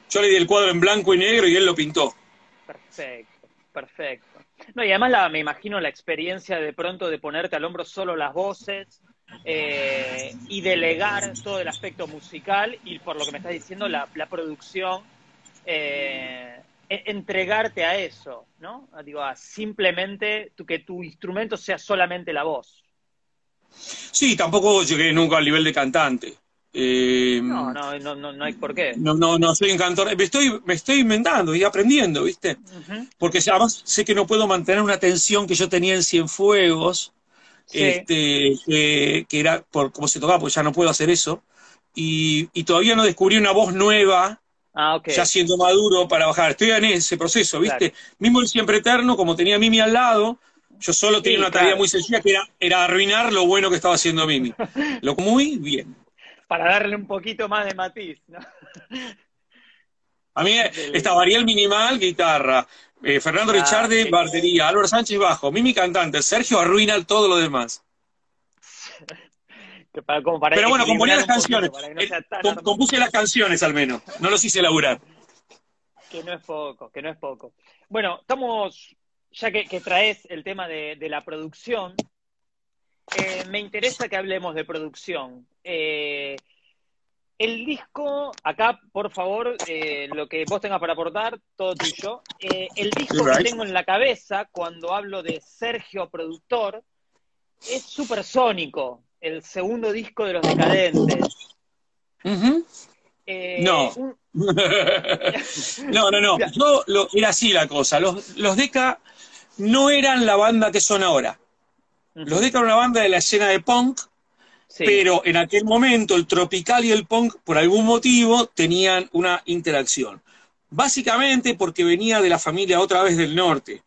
yo le di el cuadro en blanco y negro y él lo pintó. Perfecto, perfecto. No, y además me imagino la experiencia de pronto de ponerte al hombro solo las voces eh, y delegar todo el aspecto musical y por lo que me estás diciendo, la, producción, eh, e- entregarte a eso, ¿no? A, Digo, a simplemente tu, que tu instrumento sea solamente la voz. Sí, tampoco llegué nunca al nivel de cantante. Eh, No, no, no, no, no hay por qué. no, no, no soy un cantor. Me estoy, me estoy inventando y aprendiendo, ¿viste? Porque además sé que no puedo mantener una tensión que yo tenía en Cienfuegos, Sí. este, que, que era por cómo se tocaba, pues ya no puedo hacer eso. Y, y todavía no descubrí una voz nueva, Ah, ok. ya siendo maduro para bajar. Estoy en ese proceso, ¿viste? Claro. Mismo el Siempre Eterno, como tenía a Mimi al lado, yo solo tenía una tarea muy sencilla que era, era arruinar lo bueno que estaba haciendo Mimi. Lo muy bien. Para darle un poquito más de matiz, ¿no? A mí estaba Ariel Minimal, guitarra, eh, Fernando Claro, Richarde, sí. batería, Álvaro Sánchez, bajo, Mimi cantante, Sergio arruina todo lo demás. Que para, como para Pero bueno, componía las canciones. poquito, no Eh, compuse las canciones al menos, no los hice laburar. Que no es poco, que no es poco. Bueno, estamos, ya que, que traes el tema de, de la producción, eh, me interesa que hablemos de producción. Eh, el disco, acá, por favor, eh, lo que vos tengas para aportar, todo tuyo. Eh, el disco Right. que tengo en la cabeza cuando hablo de Sergio Productor es Supersónico, el segundo disco de Los Decadentes. Eh, No. un- no, no, no. Yo lo- era así la cosa. Los, los Deca no eran la banda que son ahora. Los Deca eran una banda de la escena de punk, Sí. pero en aquel momento el tropical y el punk, por algún motivo, tenían una interacción. Básicamente porque venía de la familia otra vez del norte.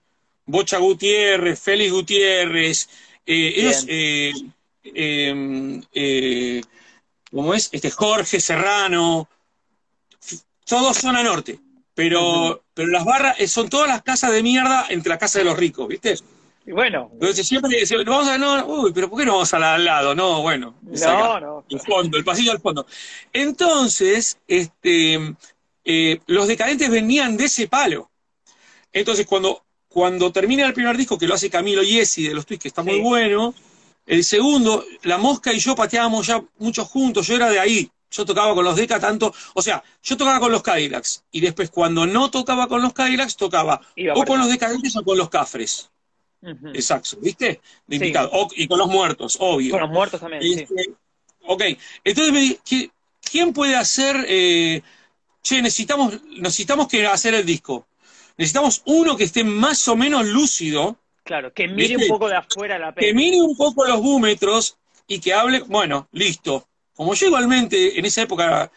Bocha Gutiérrez, Félix Gutiérrez, eh, ellos, eh, eh, eh, ¿cómo es? Este Jorge Serrano, todos zona norte, pero, pero las barras son todas las casas de mierda entre la casa de los ricos, ¿viste? Y bueno, Entonces siempre decimos, vamos a, no, uy, pero ¿por qué no vamos a la al lado? No, bueno, acá. no, no. El fondo, el pasillo al fondo. Entonces, este, eh, los decadentes venían de ese palo. Entonces, cuando, cuando termina el primer disco, que lo hace Camilo Yesi de los Twists, que está muy bueno, el segundo, La Mosca y yo pateábamos ya mucho juntos, yo era de ahí. Yo tocaba con los Deca tanto, o sea, yo tocaba con los Cadillacs, y después cuando no tocaba con los Cadillacs, tocaba Iba o con los decadentes o con los cafres, Saxo, ¿viste? De Sí. invitado. O- y con los muertos, obvio. Con los muertos también, sí. Este, ok, entonces me di- ¿qui- ¿quién puede hacer? eh, che, necesitamos, necesitamos que hacer el disco. Necesitamos uno que esté más o menos lúcido, Claro, que mire ¿Viste? un poco de afuera la que peli. mire un poco los búmetros y que hable, bueno, listo. Como yo igualmente en esa época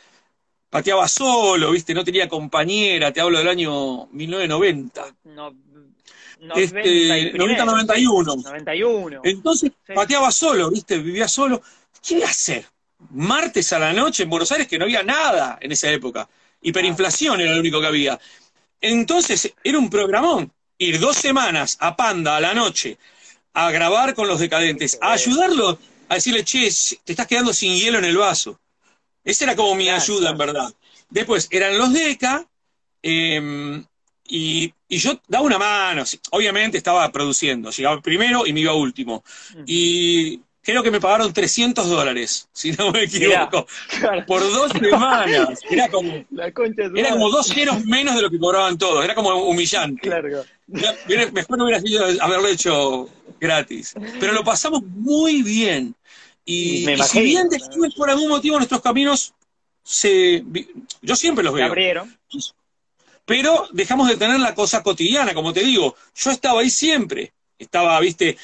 pateaba solo, ¿viste? No tenía compañera, te hablo del año 1990. No, Este, 90-91. 91. Entonces Sí. pateaba solo, ¿viste? Vivía solo. ¿Qué iba a hacer? Martes a la noche en Buenos Aires, que no había nada en esa época. Hiperinflación era lo único que había. Entonces era un programón. Ir dos semanas a Panda a la noche a grabar con los decadentes, a ayudarlos, a decirle, che, te estás quedando sin hielo en el vaso. Esa era como mi ayuda, en verdad. Después eran los Deca, eh, y, y yo daba una mano. Obviamente estaba produciendo, llegaba primero y me iba último. Y creo que me pagaron 300 dólares, si no me Mirá. equivoco, Claro. por dos semanas. Era como, La concha de su era madre. como dos ceros menos de lo que cobraban todos, era como humillante. Claro. Mejor no hubiera sido haberlo hecho gratis. Pero lo pasamos muy bien. Y, Me y si bien después, por algún motivo, nuestros caminos se. Yo siempre los Se veo. abrieron. Pero dejamos de tener la cosa cotidiana, como te digo. Yo estaba ahí siempre. Estaba, viste,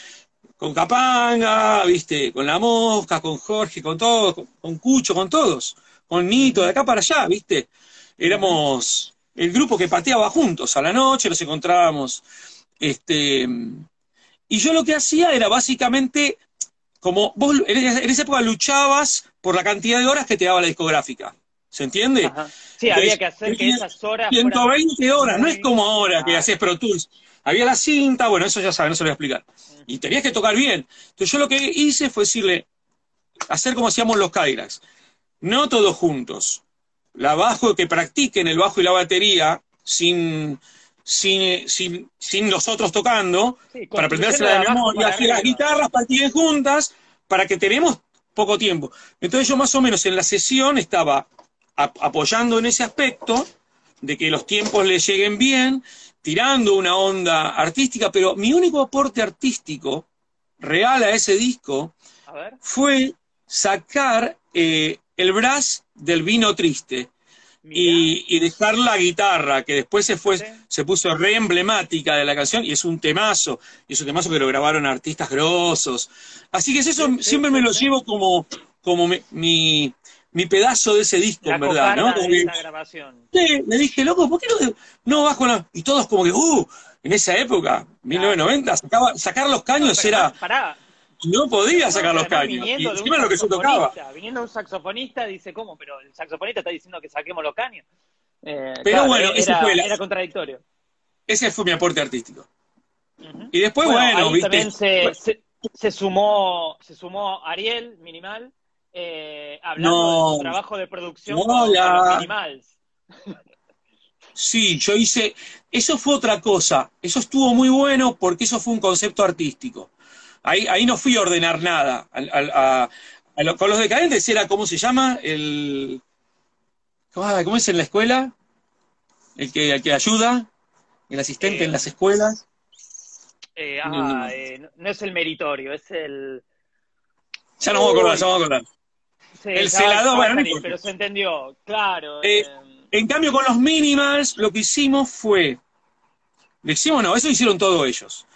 con Capanga, viste, con La Mosca, con Jorge, con todos, con, Cucho, con todos. Con Nito, de acá para allá, viste. Éramos el grupo que pateaba juntos a la noche, nos encontrábamos. Este, y yo lo que hacía era básicamente, como vos en esa época luchabas por la cantidad de horas que te daba la discográfica. ¿Se entiende? Ajá. Sí, había que hacer que esas horas. fueran 120 horas, no es como ahora que Ah. haces Pro Tools. Había la cinta, bueno, eso ya saben, no se lo voy a explicar. Y tenías que tocar bien. Entonces yo lo que hice fue decirle, hacer como hacíamos los Cadillacs. No todos juntos. La bajo, que practiquen el bajo y la batería sin, sin, sin, sin nosotros tocando, Sí, para aprenderse la de memoria, que las guitarras practiquen juntas, para que tenemos poco tiempo. Entonces yo más o menos en la sesión estaba apoyando en ese aspecto, de que los tiempos le lleguen bien, tirando una onda artística, pero mi único aporte artístico real a ese disco A ver. fue sacar eh, el brass del vino triste y, y dejar la guitarra, que después se fue, Sí. se puso re emblemática de la canción, y es un temazo, y es un temazo que lo grabaron artistas grosos. Así que es eso Sí, sí, siempre me lo llevo como, como mi, mi, mi pedazo de ese disco, La en verdad, ¿no? Como de que- grabación. Sí, le dije, loco, ¿por qué no, no vas con la... Y todos como que, uh, en esa época, 1990, sacaba- sacar los caños era... Pará. No podía No, sacar los caños. Y encima lo que yo tocaba. Viniendo un saxofonista, dice, ¿cómo? Pero el saxofonista está diciendo que saquemos los caños. Eh, Pero bueno, ese era, fue la- era contradictorio. Ese fue mi aporte artístico. Y después, bueno, ahí viste... también se, se, se sumó se sumó Ariel Minimal eh, hablando No. de su trabajo de producción No, con, la- con los Minimals. Sí, yo hice, eso fue otra cosa, eso estuvo muy bueno porque eso fue un concepto artístico. Ahí, ahí no fui a ordenar nada. Al- al- a- a lo- con los decadentes era, ¿cómo se llama? El, ¿cómo, cómo es en la escuela? El que, el que ayuda, el asistente Eh, en las escuelas. Eh, No, no, ah, no. eh, no- no es el meritorio, es el... Ya nos vamos a acordar, ya vamos a acordar. Sí, El celador, bueno, no pero se entendió, claro. Eh, eh, En cambio, con los Minimals, lo que hicimos fue. Lo hicimos, no, eso hicieron todos ellos.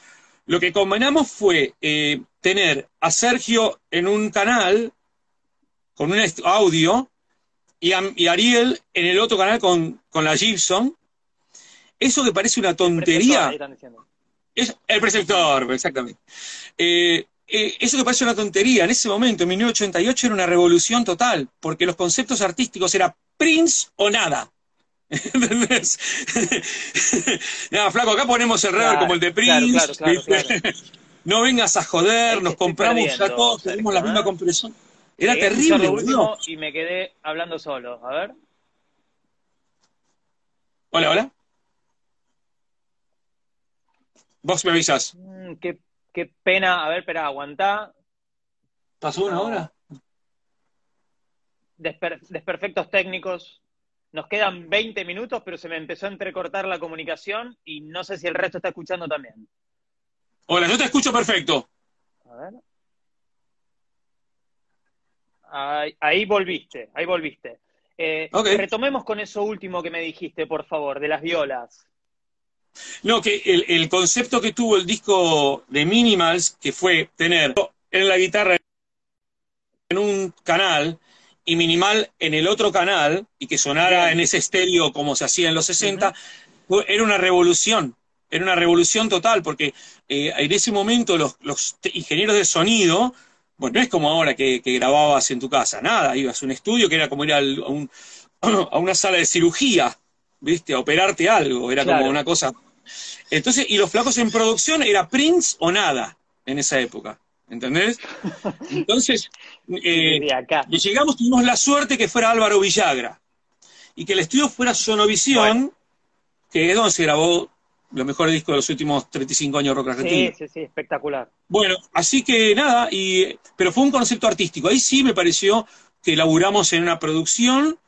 Lo que combinamos fue eh, tener a Sergio en un canal con un audio y a, y Ariel en el otro canal con, con la Gibson. Eso que parece una preceptor, tontería. ahí están diciendo. Es el preceptor, exactamente. Eh, eh, eso que parece una tontería, en ese momento, en 1988, era una revolución total, porque los conceptos artísticos era Prince o nada. ¿Entendés? Nada, flaco, acá ponemos el rever Claro, como el de Prince. No vengas a joder, nos compramos ya perdiendo, todos, tenemos la misma compresión. Era Llegué terrible, lo último boludo. y me quedé hablando solo. A ver. Hola, hola. Vos me avisas. Mm, qué, qué pena. A ver, espera, aguantá. ¿Pasó una hora? Desper- desperfectos técnicos. Nos quedan 20 minutos, pero se me empezó a entrecortar la comunicación y no sé si el resto está escuchando también. Hola, yo te escucho perfecto. A ver. Ahí, ahí volviste, ahí volviste. Eh. Retomemos con eso último que me dijiste, por favor, de las violas. No, que el, el concepto que tuvo el disco de Minimals, que fue tener en la guitarra en un canal y minimal en el otro canal, y que sonara en ese estéreo como se hacía en los 60, fue- era una revolución, era una revolución total, porque eh, en ese momento los, los ingenieros de sonido, bueno, no es como ahora que, que grababas en tu casa, nada, ibas a un estudio que era como ir al- a, un- a una sala de cirugía, ¿viste? A operarte algo, era Claro. como una cosa. Entonces, y los flacos en producción era Prince o nada en esa época, ¿entendés? Entonces, eh, y llegamos, tuvimos la suerte que fuera Álvaro Villagra y que el estudio fuera Sonovisión, que es donde se grabó los mejores discos de los últimos 35 años rock argentino. Sí, sí, sí, espectacular. Bueno, así que nada, y, pero fue un concepto artístico. Ahí sí me pareció que laburamos en una producción.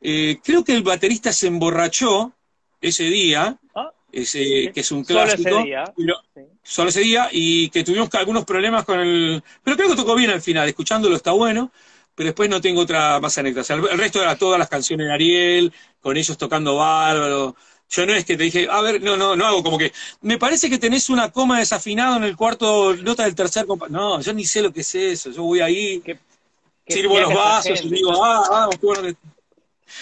Eh, creo que el baterista se emborrachó ese día, Ah, ese, que es un Solo ese clásico. día. pero- sí. solo ese día y que tuvimos algunos problemas con el... Pero creo que tocó bien al final, escuchándolo está bueno, pero después no tengo otra más anécdotas. El, resto era todas las canciones de Ariel, con ellos tocando bárbaro. Yo no es que te dije, a ver, no, no, no hago como que... Me parece que tenés una coma desafinada en el cuarto, nota del tercer compa... No, yo ni sé lo que es eso, yo voy ahí, Qué- qué sirvo los vasos y digo, ah, vamos, qué bueno.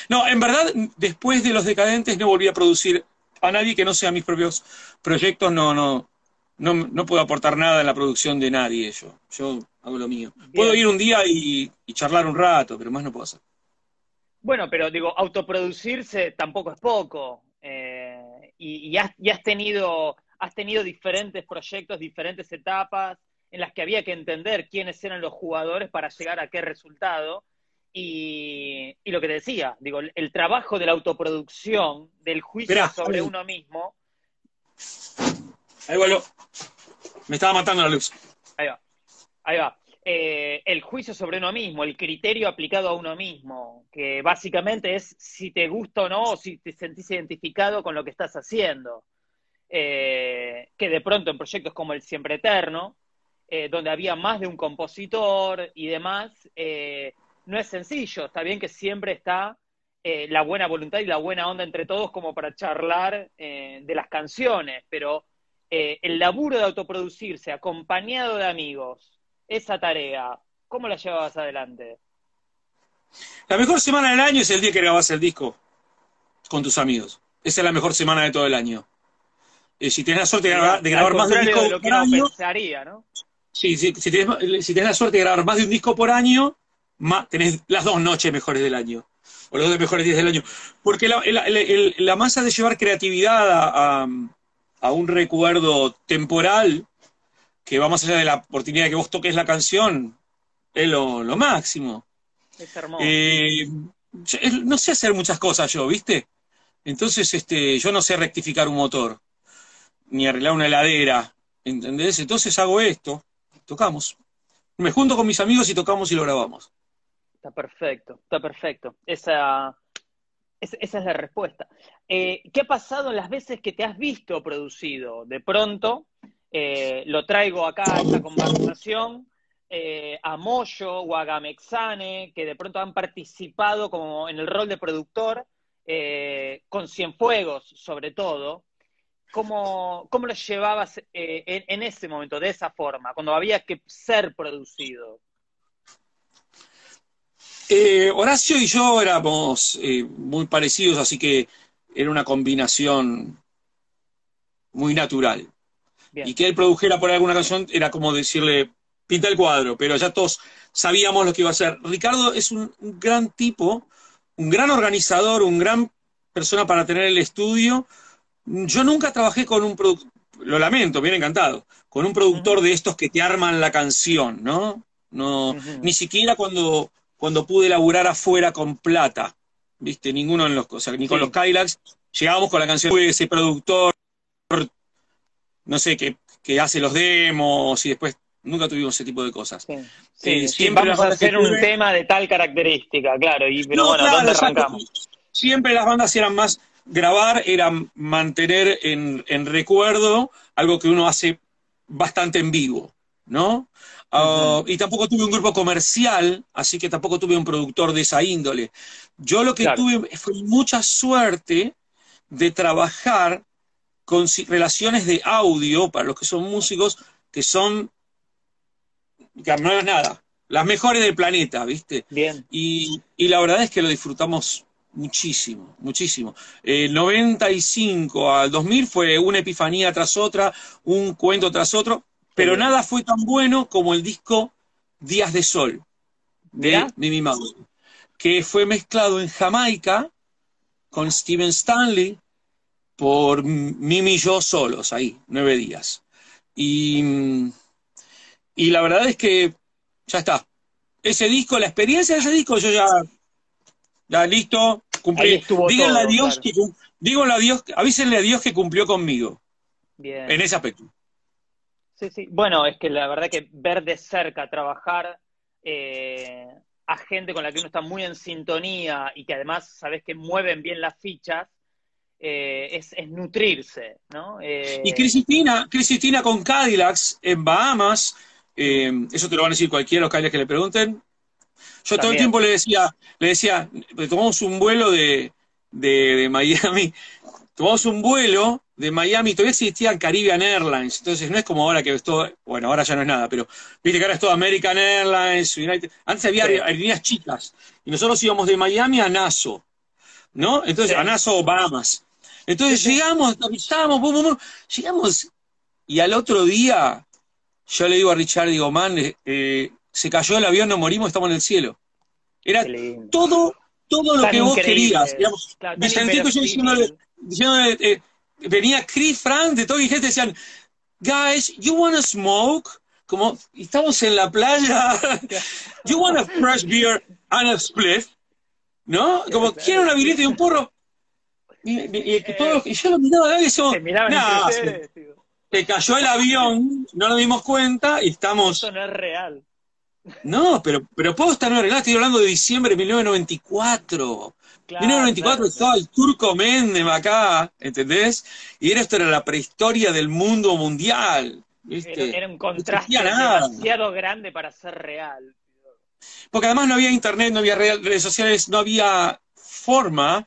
No, en verdad, después de Los Decadentes no volví a producir a nadie que no sea mis propios proyectos, no, no, no, no puedo aportar nada en la producción de nadie yo. Yo hago lo mío. Puedo ir un día y, y charlar un rato, pero más no puedo hacer. Bueno, pero digo, autoproducirse tampoco es poco. Eh, y, y has, y has tenido, has tenido diferentes proyectos, diferentes etapas en las que había que entender quiénes eran los jugadores para llegar a qué resultado. Y, y lo que te decía, digo, el, trabajo de la autoproducción, del juicio sobre uno mismo, Ahí vuelvo. Me estaba matando la luz. ahí va, ahí va. Eh, el juicio sobre uno mismo, el criterio aplicado a uno mismo, que básicamente es si te gusta o no, o si te sentís identificado con lo que estás haciendo. Eh, que de pronto en proyectos como el Siempre Eterno, eh, donde había más de un compositor y demás, eh, no es sencillo. Está bien que siempre está eh, la buena voluntad y la buena onda entre todos como para charlar eh, de las canciones, pero eh, el laburo de autoproducirse acompañado de amigos, esa tarea, ¿cómo la llevabas adelante? La mejor semana del año es el día que grabas el disco con tus amigos. Esa es la mejor semana de todo el año. Eh, si tenés la suerte de grabar, de grabar más de un disco de lo que por uno año, pensaría, ¿no? Sí, sí, si, tenés, si tenés la suerte de grabar más de un disco por año, ma- tenés las dos noches mejores del año. O los dos mejores días del año. Porque la, masa de llevar creatividad a, a- a un recuerdo temporal que va más allá de la oportunidad de que vos toques la canción, es lo, lo máximo. Es hermoso. Eh, yo- es- no sé hacer muchas cosas yo, ¿viste? Entonces, este, yo no sé rectificar un motor, ni arreglar una heladera, ¿entendés? Entonces hago esto, tocamos. Me junto con mis amigos y tocamos y lo grabamos. Está perfecto, está perfecto. Esa, es- esa es la respuesta. Eh, ¿Qué ha pasado en las veces que te has visto producido? De pronto, eh, lo traigo acá a esta conversación, eh, a Moyo o a Gamexane, que de pronto han participado como en el rol de productor, con Cienfuegos sobre todo. ¿Cómo, cómo lo llevabas en ese momento, de esa forma, cuando había que ser producido? Eh, Horacio y yo éramos eh, muy parecidos, así que era una combinación muy natural. Bien. Y que él produjera por alguna canción era como decirle, pinta el cuadro, pero ya todos sabíamos lo que iba a hacer. Ricardo es un, un gran tipo, un gran organizador, un gran persona para tener el estudio. Yo nunca trabajé con un productor, lo lamento, bien encantado, con un productor de estos que te arman la canción, ¿no? No, ni siquiera cuando, cuando pude laburar afuera con plata, ¿viste? Ninguno en los, o sea, ni con Sí. los Kylax, llegábamos con la canción de ese productor, no sé, que, que hace los demos y después nunca tuvimos ese tipo de cosas. Sí, Eh, sí, siempre vamos a hacer un tuve- tema de tal característica, claro, y, pero No, bueno, claro, ¿dónde arrancamos? Siempre las bandas eran más grabar, era mantener en, en recuerdo algo que uno hace bastante en vivo, ¿no? Ah, y tampoco tuve un grupo comercial, así que tampoco tuve un productor de esa índole. Yo lo que Claro. tuve fue mucha suerte de trabajar con relaciones de audio para los que son músicos que son, que no es nada, las mejores del planeta, ¿viste? Bien, Y, y la verdad es que lo disfrutamos muchísimo, muchísimo. El 95 al 2000 fue una epifanía tras otra, un cuento tras otro, pero nada fue tan bueno como el disco Días de Sol de. Mimi Mauro, que fue mezclado en Jamaica con Steven Stanley por Mimi y yo solos, ahí, nueve días. Y, y la verdad es que ya está. Ese disco, la experiencia de ese disco, yo ya, ya listo, cumplí. Díganle a Dios claro. que cum- díganle a Dios, avísenle a Dios que cumplió conmigo bien. en ese aspecto. Sí, sí. Bueno, es que la verdad que ver de cerca trabajar eh, a gente con la que uno está muy en sintonía y que además sabes que mueven bien las fichas, eh, es, es nutrirse, ¿no? Eh, Y Cristina, Cristina con Cadillacs en Bahamas, eh, eso te lo van a decir cualquiera los Cadillacs que le pregunten. Yo todo el tiempo le decía, le decía, tomamos un vuelo de, de, de Miami, tomamos un vuelo de Miami, todavía existía Caribbean Airlines, entonces no es como ahora que es todo, bueno, ahora ya no es nada, pero viste que ahora es todo American Airlines, United, antes había Sí. aerolíneas chicas, y nosotros íbamos de Miami a Nassau, ¿no? Entonces, Sí. a Nassau, Bahamas. Entonces Sí, llegamos, avisamos, bum, bum, bum, llegamos, y al otro día, yo le digo a Richard, digo, man, eh, eh, se cayó el avión, nos morimos, estamos en el cielo. Era todo, todo lo Tan que vos querías. Digamos, Claro, yo diciéndole, diciéndole, eh, venía Chris Frank de todo y gente decían, guys, you wanna smoke? Como, estamos en la playa, you want a fresh beer and a spliff? ¿No? Como, ¿quieren una birita y un porro? Y, y- y todos- y yo lo miraba miraban "Nah, entre se, se cayó el avión, no nos dimos cuenta y estamos... Esto no es real. No, pero, pero puedo estar no arreglado, estoy hablando de diciembre de 1994. Claro, 1994 claro. estaba el turco Mendem acá, ¿entendés? Y esto era la prehistoria del mundo mundial, ¿viste? Era, era un contraste nada. demasiado grande para ser real. Porque además no había internet, no había redes sociales, no había forma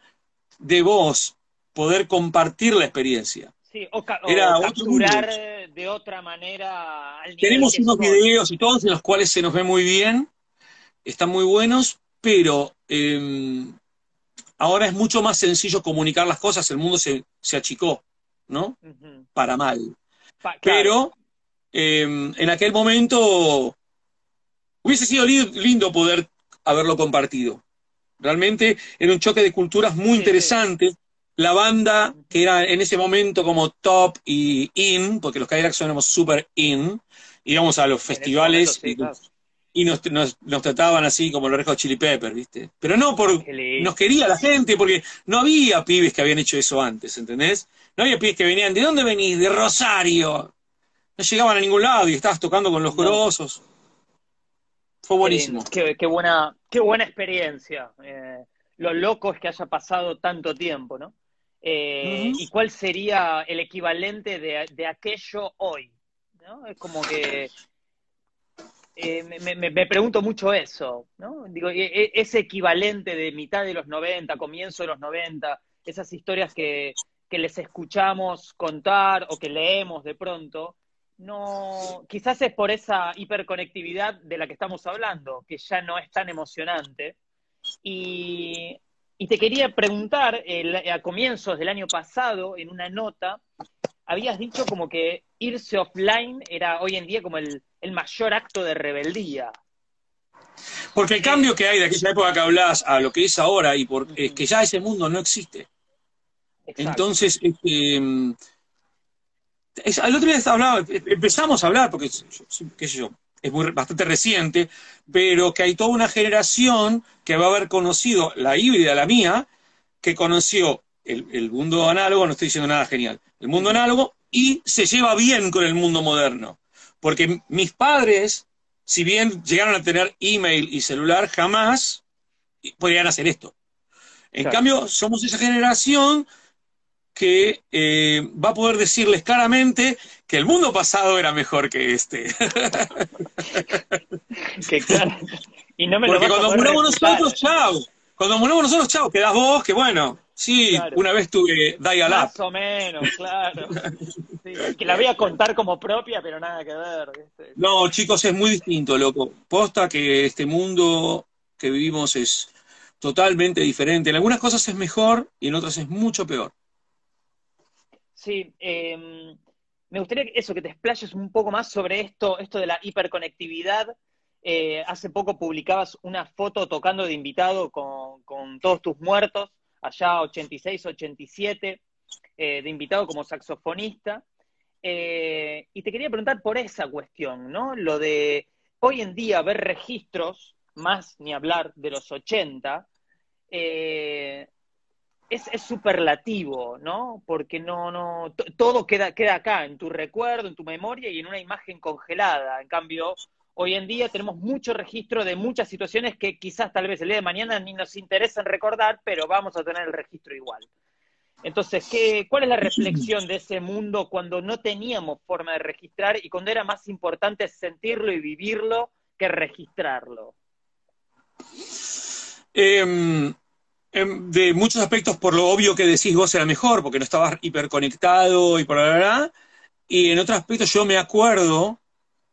de vos poder compartir la experiencia. Sí, o, ca- o Era otro capturar eh, de otra manera al Tenemos unos videos y todos en los cuales se nos ve muy bien, están muy buenos, pero eh, ahora es mucho más sencillo comunicar las cosas, el mundo se, se achicó, ¿no? Para mal. Pa- claro. Pero eh, en aquel momento hubiese sido li- lindo poder haberlo compartido. Realmente era un choque de culturas muy Sí, interesante. La banda, que era en ese momento como top y in, porque los Cadillacs éramos super in, íbamos a los En festivales momento, sí, y, nos, nos- nos trataban así como los Red Hot Chili Peppers, ¿viste? Pero no por, nos quería la gente, porque no había pibes que habían hecho eso antes, ¿entendés? No había pibes que venían, ¿de dónde venís? De Rosario. No llegaban a ningún lado y estabas tocando con los grosos. Fue buenísimo. Qué, buena, qué buena experiencia. Eh, lo loco es que haya pasado tanto tiempo, ¿no? Eh. ¿Y cuál sería el equivalente de, de aquello hoy? ¿no? Es como que eh, me, pregunto mucho eso, ¿no? Digo, e- e- ese equivalente de mitad de los 90, comienzo de los 90, esas historias que, que les escuchamos contar o que leemos de pronto, no, quizás es por esa hiperconectividad de la que estamos hablando, que ya no es tan emocionante. Y, te quería preguntar, a comienzos del año pasado, en una nota, habías dicho como que irse offline era hoy en día como el, el mayor acto de rebeldía. Porque el cambio que hay de aquella época que hablás a lo que es ahora y por, es que ya ese mundo no existe. Exacto. Entonces, este, es- al otro día hablaba, empezamos a hablar, porque, qué sé yo, es muy, bastante reciente, pero que hay toda una generación que va a haber conocido la híbrida, la mía, que conoció el, el mundo análogo, no estoy diciendo nada genial, el mundo análogo, y se lleva bien con el mundo moderno. Porque mis padres, si bien llegaron a tener email y celular, jamás podrían hacer esto. En Claro. cambio, somos esa generación que eh, va a poder decirles claramente que el mundo pasado era mejor que este. Que claro. Y no me lo Porque a cuando muramos nosotros, chao. Cuando muramos nosotros, chao, quedás vos, que bueno, sí, Claro. una vez tuve dial up. Más o menos, claro. Sí, que la voy a contar como propia, pero nada que ver. No, chicos, es muy distinto, loco. Posta que este mundo que vivimos es totalmente diferente. En algunas cosas es mejor y en otras es mucho peor. Sí, eh, me gustaría que eso, que te explayes un poco más sobre esto, esto de la hiperconectividad. Eh, hace poco publicabas una foto tocando de invitado con, con todos tus muertos, allá 86, 87, eh, de invitado como saxofonista. Eh, y te quería preguntar por esa cuestión, ¿no? Lo de hoy en día ver registros, más ni hablar de los 80, eh, es, es superlativo, ¿no? Porque no, no, to- todo queda, queda acá, en tu recuerdo, en tu memoria y en una imagen congelada. En cambio, hoy en día tenemos mucho registro de muchas situaciones que quizás tal vez el día de mañana ni nos interesen recordar, pero vamos a tener el registro igual. Entonces, ¿qué, ¿cuál es la reflexión de ese mundo cuando no teníamos forma de registrar y cuando era más importante sentirlo y vivirlo que registrarlo? Em, em, de muchos aspectos, por lo obvio que decís vos, era mejor, porque no estabas hiperconectado y por la verdad. Y en otros aspectos, yo me acuerdo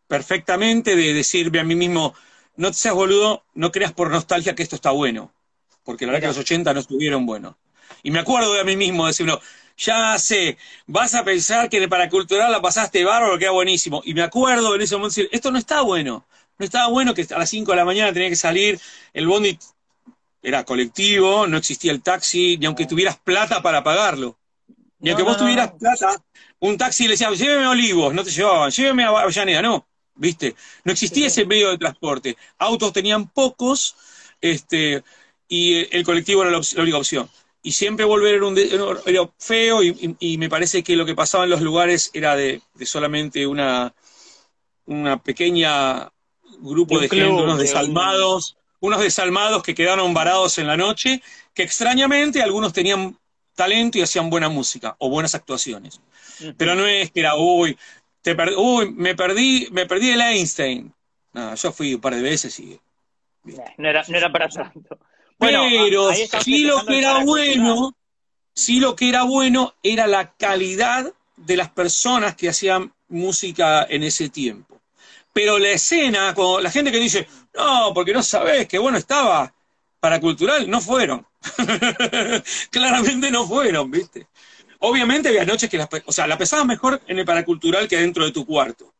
perfectamente de decirme a mí mismo: no te seas boludo, no creas por nostalgia que esto está bueno. Porque la verdad que Mirá. los 80 no estuvieron buenos. Y me acuerdo de a mí mismo decirlo: ya sé, vas a pensar que de paracultural la pasaste bárbaro, queda buenísimo. Y me acuerdo en ese momento decir: esto no está bueno. No estaba bueno que a las 5 de la mañana tenía que salir, el bondi era colectivo, no existía el taxi, ni aunque tuvieras plata para pagarlo. Ni No, aunque no, vos no, tuvieras no. plata, un taxi le decía, lléveme a Olivos, no te llevaban, lléveme a Avellaneda, no, ¿viste? No existía Sí. ese medio de transporte. Autos tenían pocos, este, y eh, el colectivo era la, op- la única opción. Y siempre volver era, un de- era- feo, y, y- y me parece que lo que pasaba en los lugares era de, de solamente una, una pequeña grupo De un de, club, gente, unos de un- desalmados, unos desalmados que quedaron varados en la noche, que extrañamente algunos tenían talento y hacían buena música o buenas actuaciones. Pero no es que era, uy, te per- uy, me perdí, me perdí el Einstein. No, yo fui un par de veces y. No era, no era para tanto. Bueno, Pero sí lo que era bueno, sí lo que era bueno era la calidad de las personas que hacían música en ese tiempo. Pero la escena, cuando la gente que dice, no, porque no sabés qué bueno estaba, para cultural, no fueron. Claramente no fueron, ¿viste? Obviamente había noches que las, o sea, la pesabas mejor en el paracultural que dentro de tu cuarto.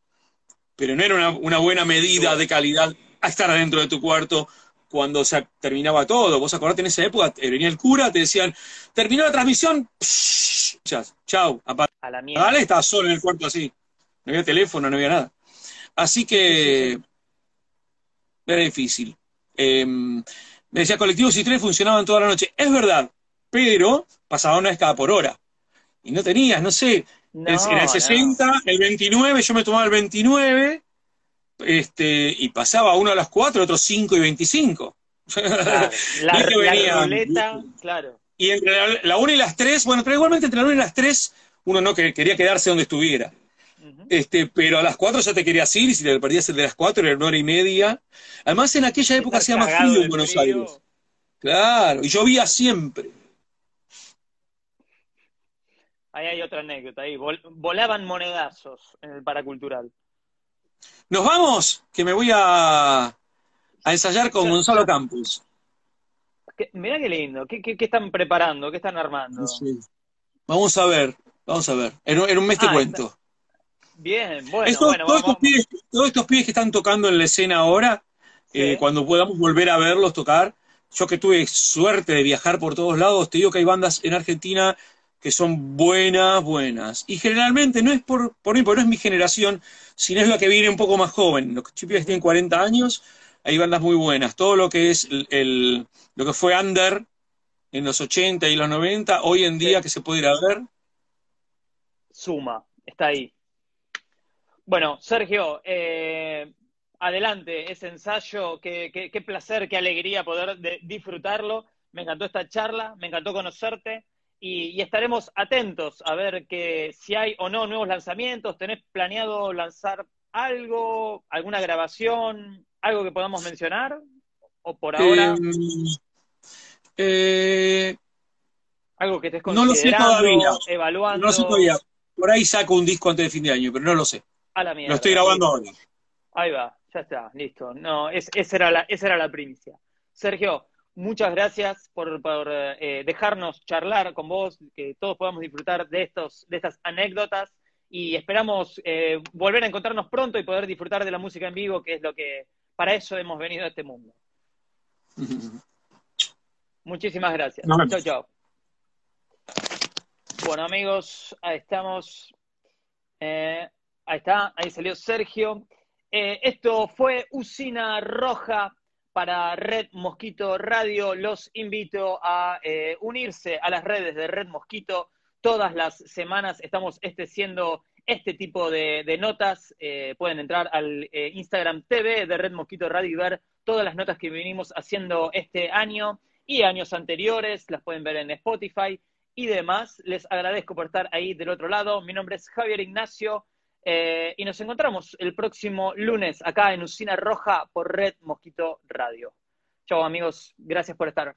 Pero no era una, una buena medida de calidad a estar adentro de tu cuarto cuando se terminaba todo. Vos acordate en esa época, venía el cura, te decían, terminó la transmisión, psh, chas, chau, A la mierda. estaba solo en el cuarto así. No había teléfono, no había nada. Así que era difícil. Eh, me decía, colectivos y trenes funcionaban toda la noche. Es verdad, pero pasaba una vez cada por hora. Y no tenías, no sé, No, el- en el no. 60, el 29, yo me tomaba el 29, este, y pasaba uno a las 4, otro 5 y 25. Claro, No La, que la ruleta, claro. Y entre la, la 1 y las 3, bueno, pero igualmente entre la 1 y las 3, uno no que- quería quedarse donde estuviera. Este, pero a las 4 ya te querías ir, y si te perdías el de las 4 era una hora y media. Además, en aquella época hacía más frío en Buenos frío. Aires. Claro, y llovía siempre. Ahí hay otra anécdota. Ahí vol- volaban monedazos en el paracultural. Nos vamos, que me voy a, a ensayar con Gonzalo Campos. ¿Qué- mirá qué lindo. ¿Qué, qué, qué están preparando? ¿Qué están armando? Vamos a ver, vamos a ver. En, un- en un mes te Ah, cuento. Bien, bueno, Estos- bueno, todos, vamos. estos pibes, todos estos pibes que están tocando en la escena ahora, Sí. eh, cuando podamos volver a verlos tocar, yo que tuve suerte de viajar por todos lados, te digo que hay bandas en Argentina que son buenas, buenas. Y generalmente no es por, por mí, porque no es mi generación, sino es lo que viene un poco más joven. Los chicos que tienen 40 años, hay bandas muy buenas. Todo lo que es el, lo que fue under en los 80 y los 90, hoy en día que se puede ir a ver. Suma, está ahí. Bueno, Sergio, eh, adelante ese ensayo, qué, qué, placer, qué alegría poder disfrutarlo. Me encantó esta charla, me encantó conocerte y, estaremos atentos a ver que si hay o no nuevos lanzamientos. ¿Tenés planeado lanzar algo, alguna grabación, algo que podamos mencionar? ¿O por ahora? Em, eh, algo que estés considerando, no lo sé todavía. evaluando. No lo sé todavía. Por ahí saco un disco antes de fin de año, pero no lo sé. A la mierda. Lo estoy grabando ahora. Ahí va, ya está, listo. No, esa, era la, esa era la primicia. Sergio, muchas gracias por, eh, dejarnos charlar con vos, que todos podamos disfrutar de, estos, de estas anécdotas y esperamos eh, volver a encontrarnos pronto y poder disfrutar de la música en vivo, que es lo que para eso hemos venido a este mundo. Muchísimas gracias. Chao, chao. Bueno, amigos, ahí estamos. Eh, ahí está, ahí salió Sergio. esto fue Usina Roja para Red Mosquito Radio. Los invito a eh, unirse a las redes de Red Mosquito. Todas las semanas estamos este, este tipo de, notas. Eh, pueden entrar al eh, Instagram TV de Red Mosquito Radio y ver todas las notas que venimos haciendo este año y años anteriores. Las pueden ver en Spotify y demás. Les agradezco por estar ahí del otro lado. Mi nombre es Javier Ignacio. Eh, y nos encontramos el próximo lunes acá en Usina Roja por Red Mosquito Radio. Chao amigos, gracias por estar.